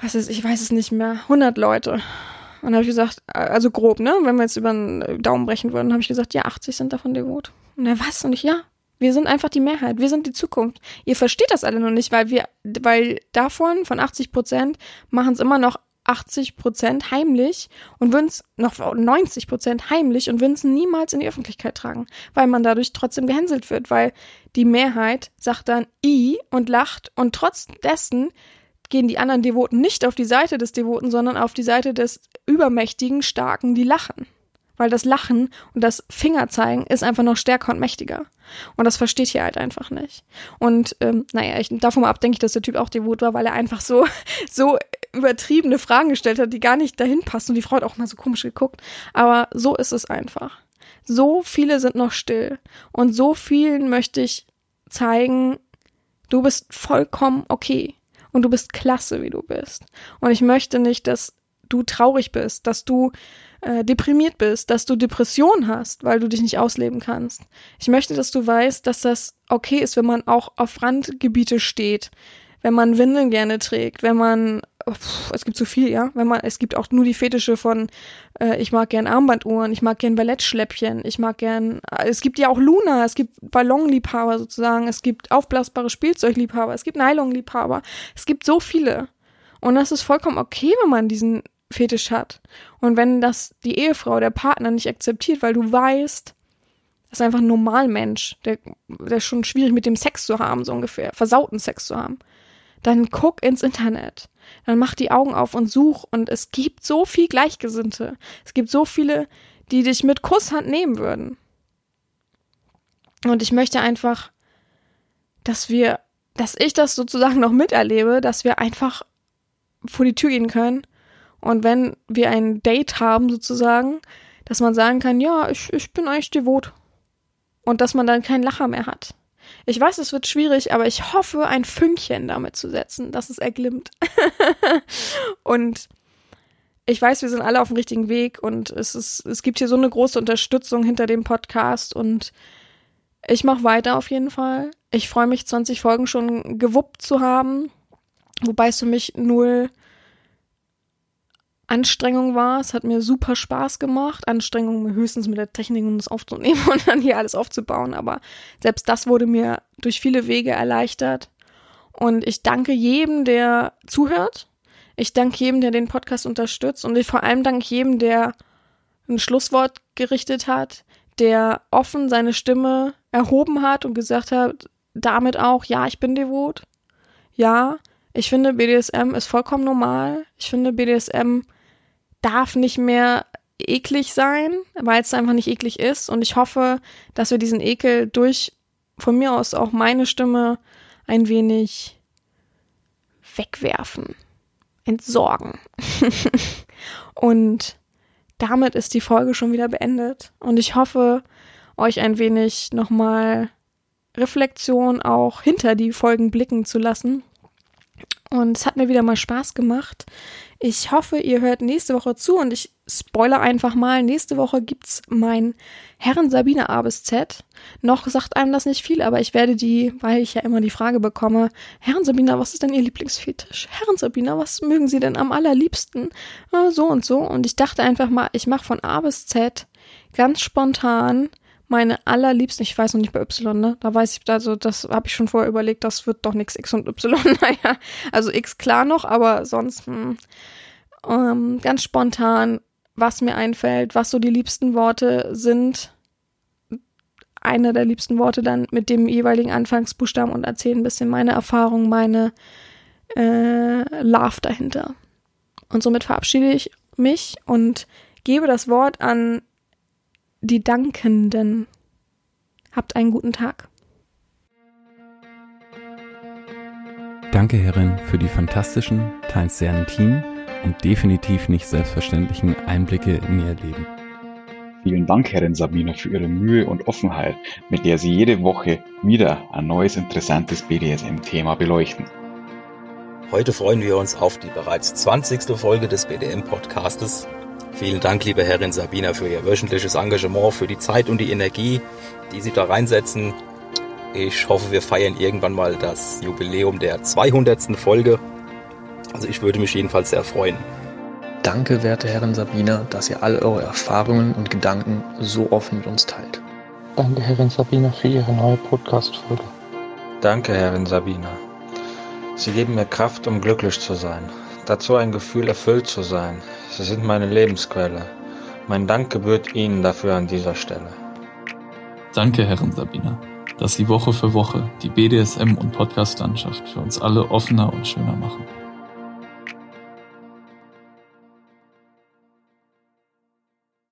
Speaker 7: was ist, ich weiß es nicht mehr, 100 Leute. Und dann habe ich gesagt, also grob, ne, wenn wir jetzt über den Daumen brechen würden, habe ich gesagt, ja, 80 sind davon devot. Und er, was? Und ich, ja, wir sind einfach die Mehrheit, wir sind die Zukunft. Ihr versteht das alle noch nicht, weil wir, weil davon, von 80 Prozent, machen es immer noch 80 Prozent heimlich und würden es noch 90 Prozent heimlich und würden es niemals in die Öffentlichkeit tragen, weil man dadurch trotzdem gehänselt wird, weil die Mehrheit sagt dann i und lacht und trotz dessen gehen die anderen Devoten nicht auf die Seite des Devoten, sondern auf die Seite des übermächtigen, starken, die lachen. Weil das Lachen und das Fingerzeigen ist einfach noch stärker und mächtiger. Und das versteht hier halt einfach nicht. Und ähm, naja, ich, davon ab denke ich, dass der Typ auch devot war, weil er einfach so, so übertriebene Fragen gestellt hat, die gar nicht dahin passen. Und die Frau hat auch mal so komisch geguckt. Aber so ist es einfach. So viele sind noch still. Und so vielen möchte ich zeigen, du bist vollkommen okay. Und du bist klasse, wie du bist. Und ich möchte nicht, dass du traurig bist, dass du äh, deprimiert bist, dass du Depression hast, weil du dich nicht ausleben kannst. Ich möchte, dass du weißt, dass das okay ist, wenn man auch auf Randgebiete steht, wenn man Windeln gerne trägt, wenn man es gibt so viel, ja. Wenn man, es gibt auch nur die Fetische von, äh, ich mag gern Armbanduhren, ich mag gern Ballettschläppchen, ich mag gern, äh, es gibt ja auch Luna, es gibt Ballonliebhaber sozusagen, es gibt aufblasbare Spielzeugliebhaber, es gibt Nylonliebhaber, es gibt so viele. Und das ist vollkommen okay, wenn man diesen Fetisch hat. Und wenn das die Ehefrau, der Partner nicht akzeptiert, weil du weißt, das ist einfach ein Normalmensch, der, der ist schon schwierig mit dem Sex zu haben, so ungefähr, versauten Sex zu haben, dann guck ins Internet. Dann mach die Augen auf und such. Und es gibt so viel Gleichgesinnte. Es gibt so viele, die dich mit Kusshand nehmen würden. Und ich möchte einfach, dass wir, dass ich das sozusagen noch miterlebe, dass wir einfach vor die Tür gehen können und wenn wir ein Date haben, sozusagen, dass man sagen kann, ja, ich, ich bin eigentlich devot. Und dass man dann keinen Lacher mehr hat. Ich weiß, es wird schwierig, aber ich hoffe, ein Fünkchen damit zu setzen, dass es erglimmt. und ich weiß, wir sind alle auf dem richtigen Weg und es ist, es gibt hier so eine große Unterstützung hinter dem Podcast und ich mache weiter auf jeden Fall. Ich freue mich, 20 Folgen schon gewuppt zu haben, wobei es für mich null Anstrengung war. Es hat mir super Spaß gemacht. Anstrengung höchstens mit der Technik, um es aufzunehmen und dann hier alles aufzubauen. Aber selbst das wurde mir durch viele Wege erleichtert. Und ich danke jedem, der zuhört. Ich danke jedem, der den Podcast unterstützt. Und ich vor allem danke jedem, der ein Schlusswort gerichtet hat, der offen seine Stimme erhoben hat und gesagt hat, damit auch, ja, ich bin devot. Ja, ich finde, BDSM ist vollkommen normal. Ich finde, BDSM darf nicht mehr eklig sein, weil es einfach nicht eklig ist. Und ich hoffe, dass wir diesen Ekel durch von mir aus auch meine Stimme ein wenig wegwerfen, entsorgen. und damit ist die Folge schon wieder beendet. Und ich hoffe, euch ein wenig nochmal Reflexion auch hinter die Folgen blicken zu lassen. Und es hat mir wieder mal Spaß gemacht. Ich hoffe, ihr hört nächste Woche zu und ich spoiler einfach mal. Nächste Woche gibt's mein Herren Sabine A bis Z. Noch sagt einem das nicht viel, aber ich werde die, weil ich ja immer die Frage bekomme, Herren Sabina, was ist denn Ihr Lieblingsfetisch? Herren Sabina, was mögen Sie denn am allerliebsten? So und so. Und ich dachte einfach mal, ich mache von A bis Z ganz spontan meine allerliebsten, ich weiß noch nicht bei Y, ne? Da weiß ich, also das habe ich schon vorher überlegt, das wird doch nichts X und Y. naja, also X klar noch, aber sonst hm, ähm, ganz spontan, was mir einfällt, was so die liebsten Worte sind, eine der liebsten Worte dann mit dem jeweiligen Anfangsbuchstaben und erzähle ein bisschen meine Erfahrung, meine äh, Love dahinter. Und somit verabschiede ich mich und gebe das Wort an die Dankenden. Habt einen guten Tag.
Speaker 6: Danke, Herrin, für die fantastischen, teils sehr intimen und definitiv nicht selbstverständlichen Einblicke in Ihr Leben.
Speaker 4: Vielen Dank, Herrin Sabina, für Ihre Mühe und Offenheit, mit der Sie jede Woche wieder ein neues interessantes BDSM-Thema beleuchten.
Speaker 5: Heute freuen wir uns auf die bereits 20. Folge des BDM-Podcastes. Vielen Dank, liebe Herrin Sabina, für Ihr wöchentliches Engagement, für die Zeit und die Energie, die Sie da reinsetzen. Ich hoffe, wir feiern irgendwann mal das Jubiläum der 200. Folge. Also ich würde mich jedenfalls sehr freuen.
Speaker 2: Danke, werte Herren Sabina, dass ihr all eure Erfahrungen und Gedanken so offen mit uns teilt.
Speaker 3: Danke, Herrin Sabina, für Ihre neue Podcast-Folge.
Speaker 8: Danke, Herrin Sabina. Sie geben mir Kraft, um glücklich zu sein. Dazu ein Gefühl, erfüllt zu sein. Sie sind meine Lebensquelle. Mein Dank gebührt Ihnen dafür an dieser Stelle.
Speaker 1: Danke, Herren Sabina, dass Sie Woche für Woche die BDSM- und Podcast-Landschaft für uns alle offener und schöner machen.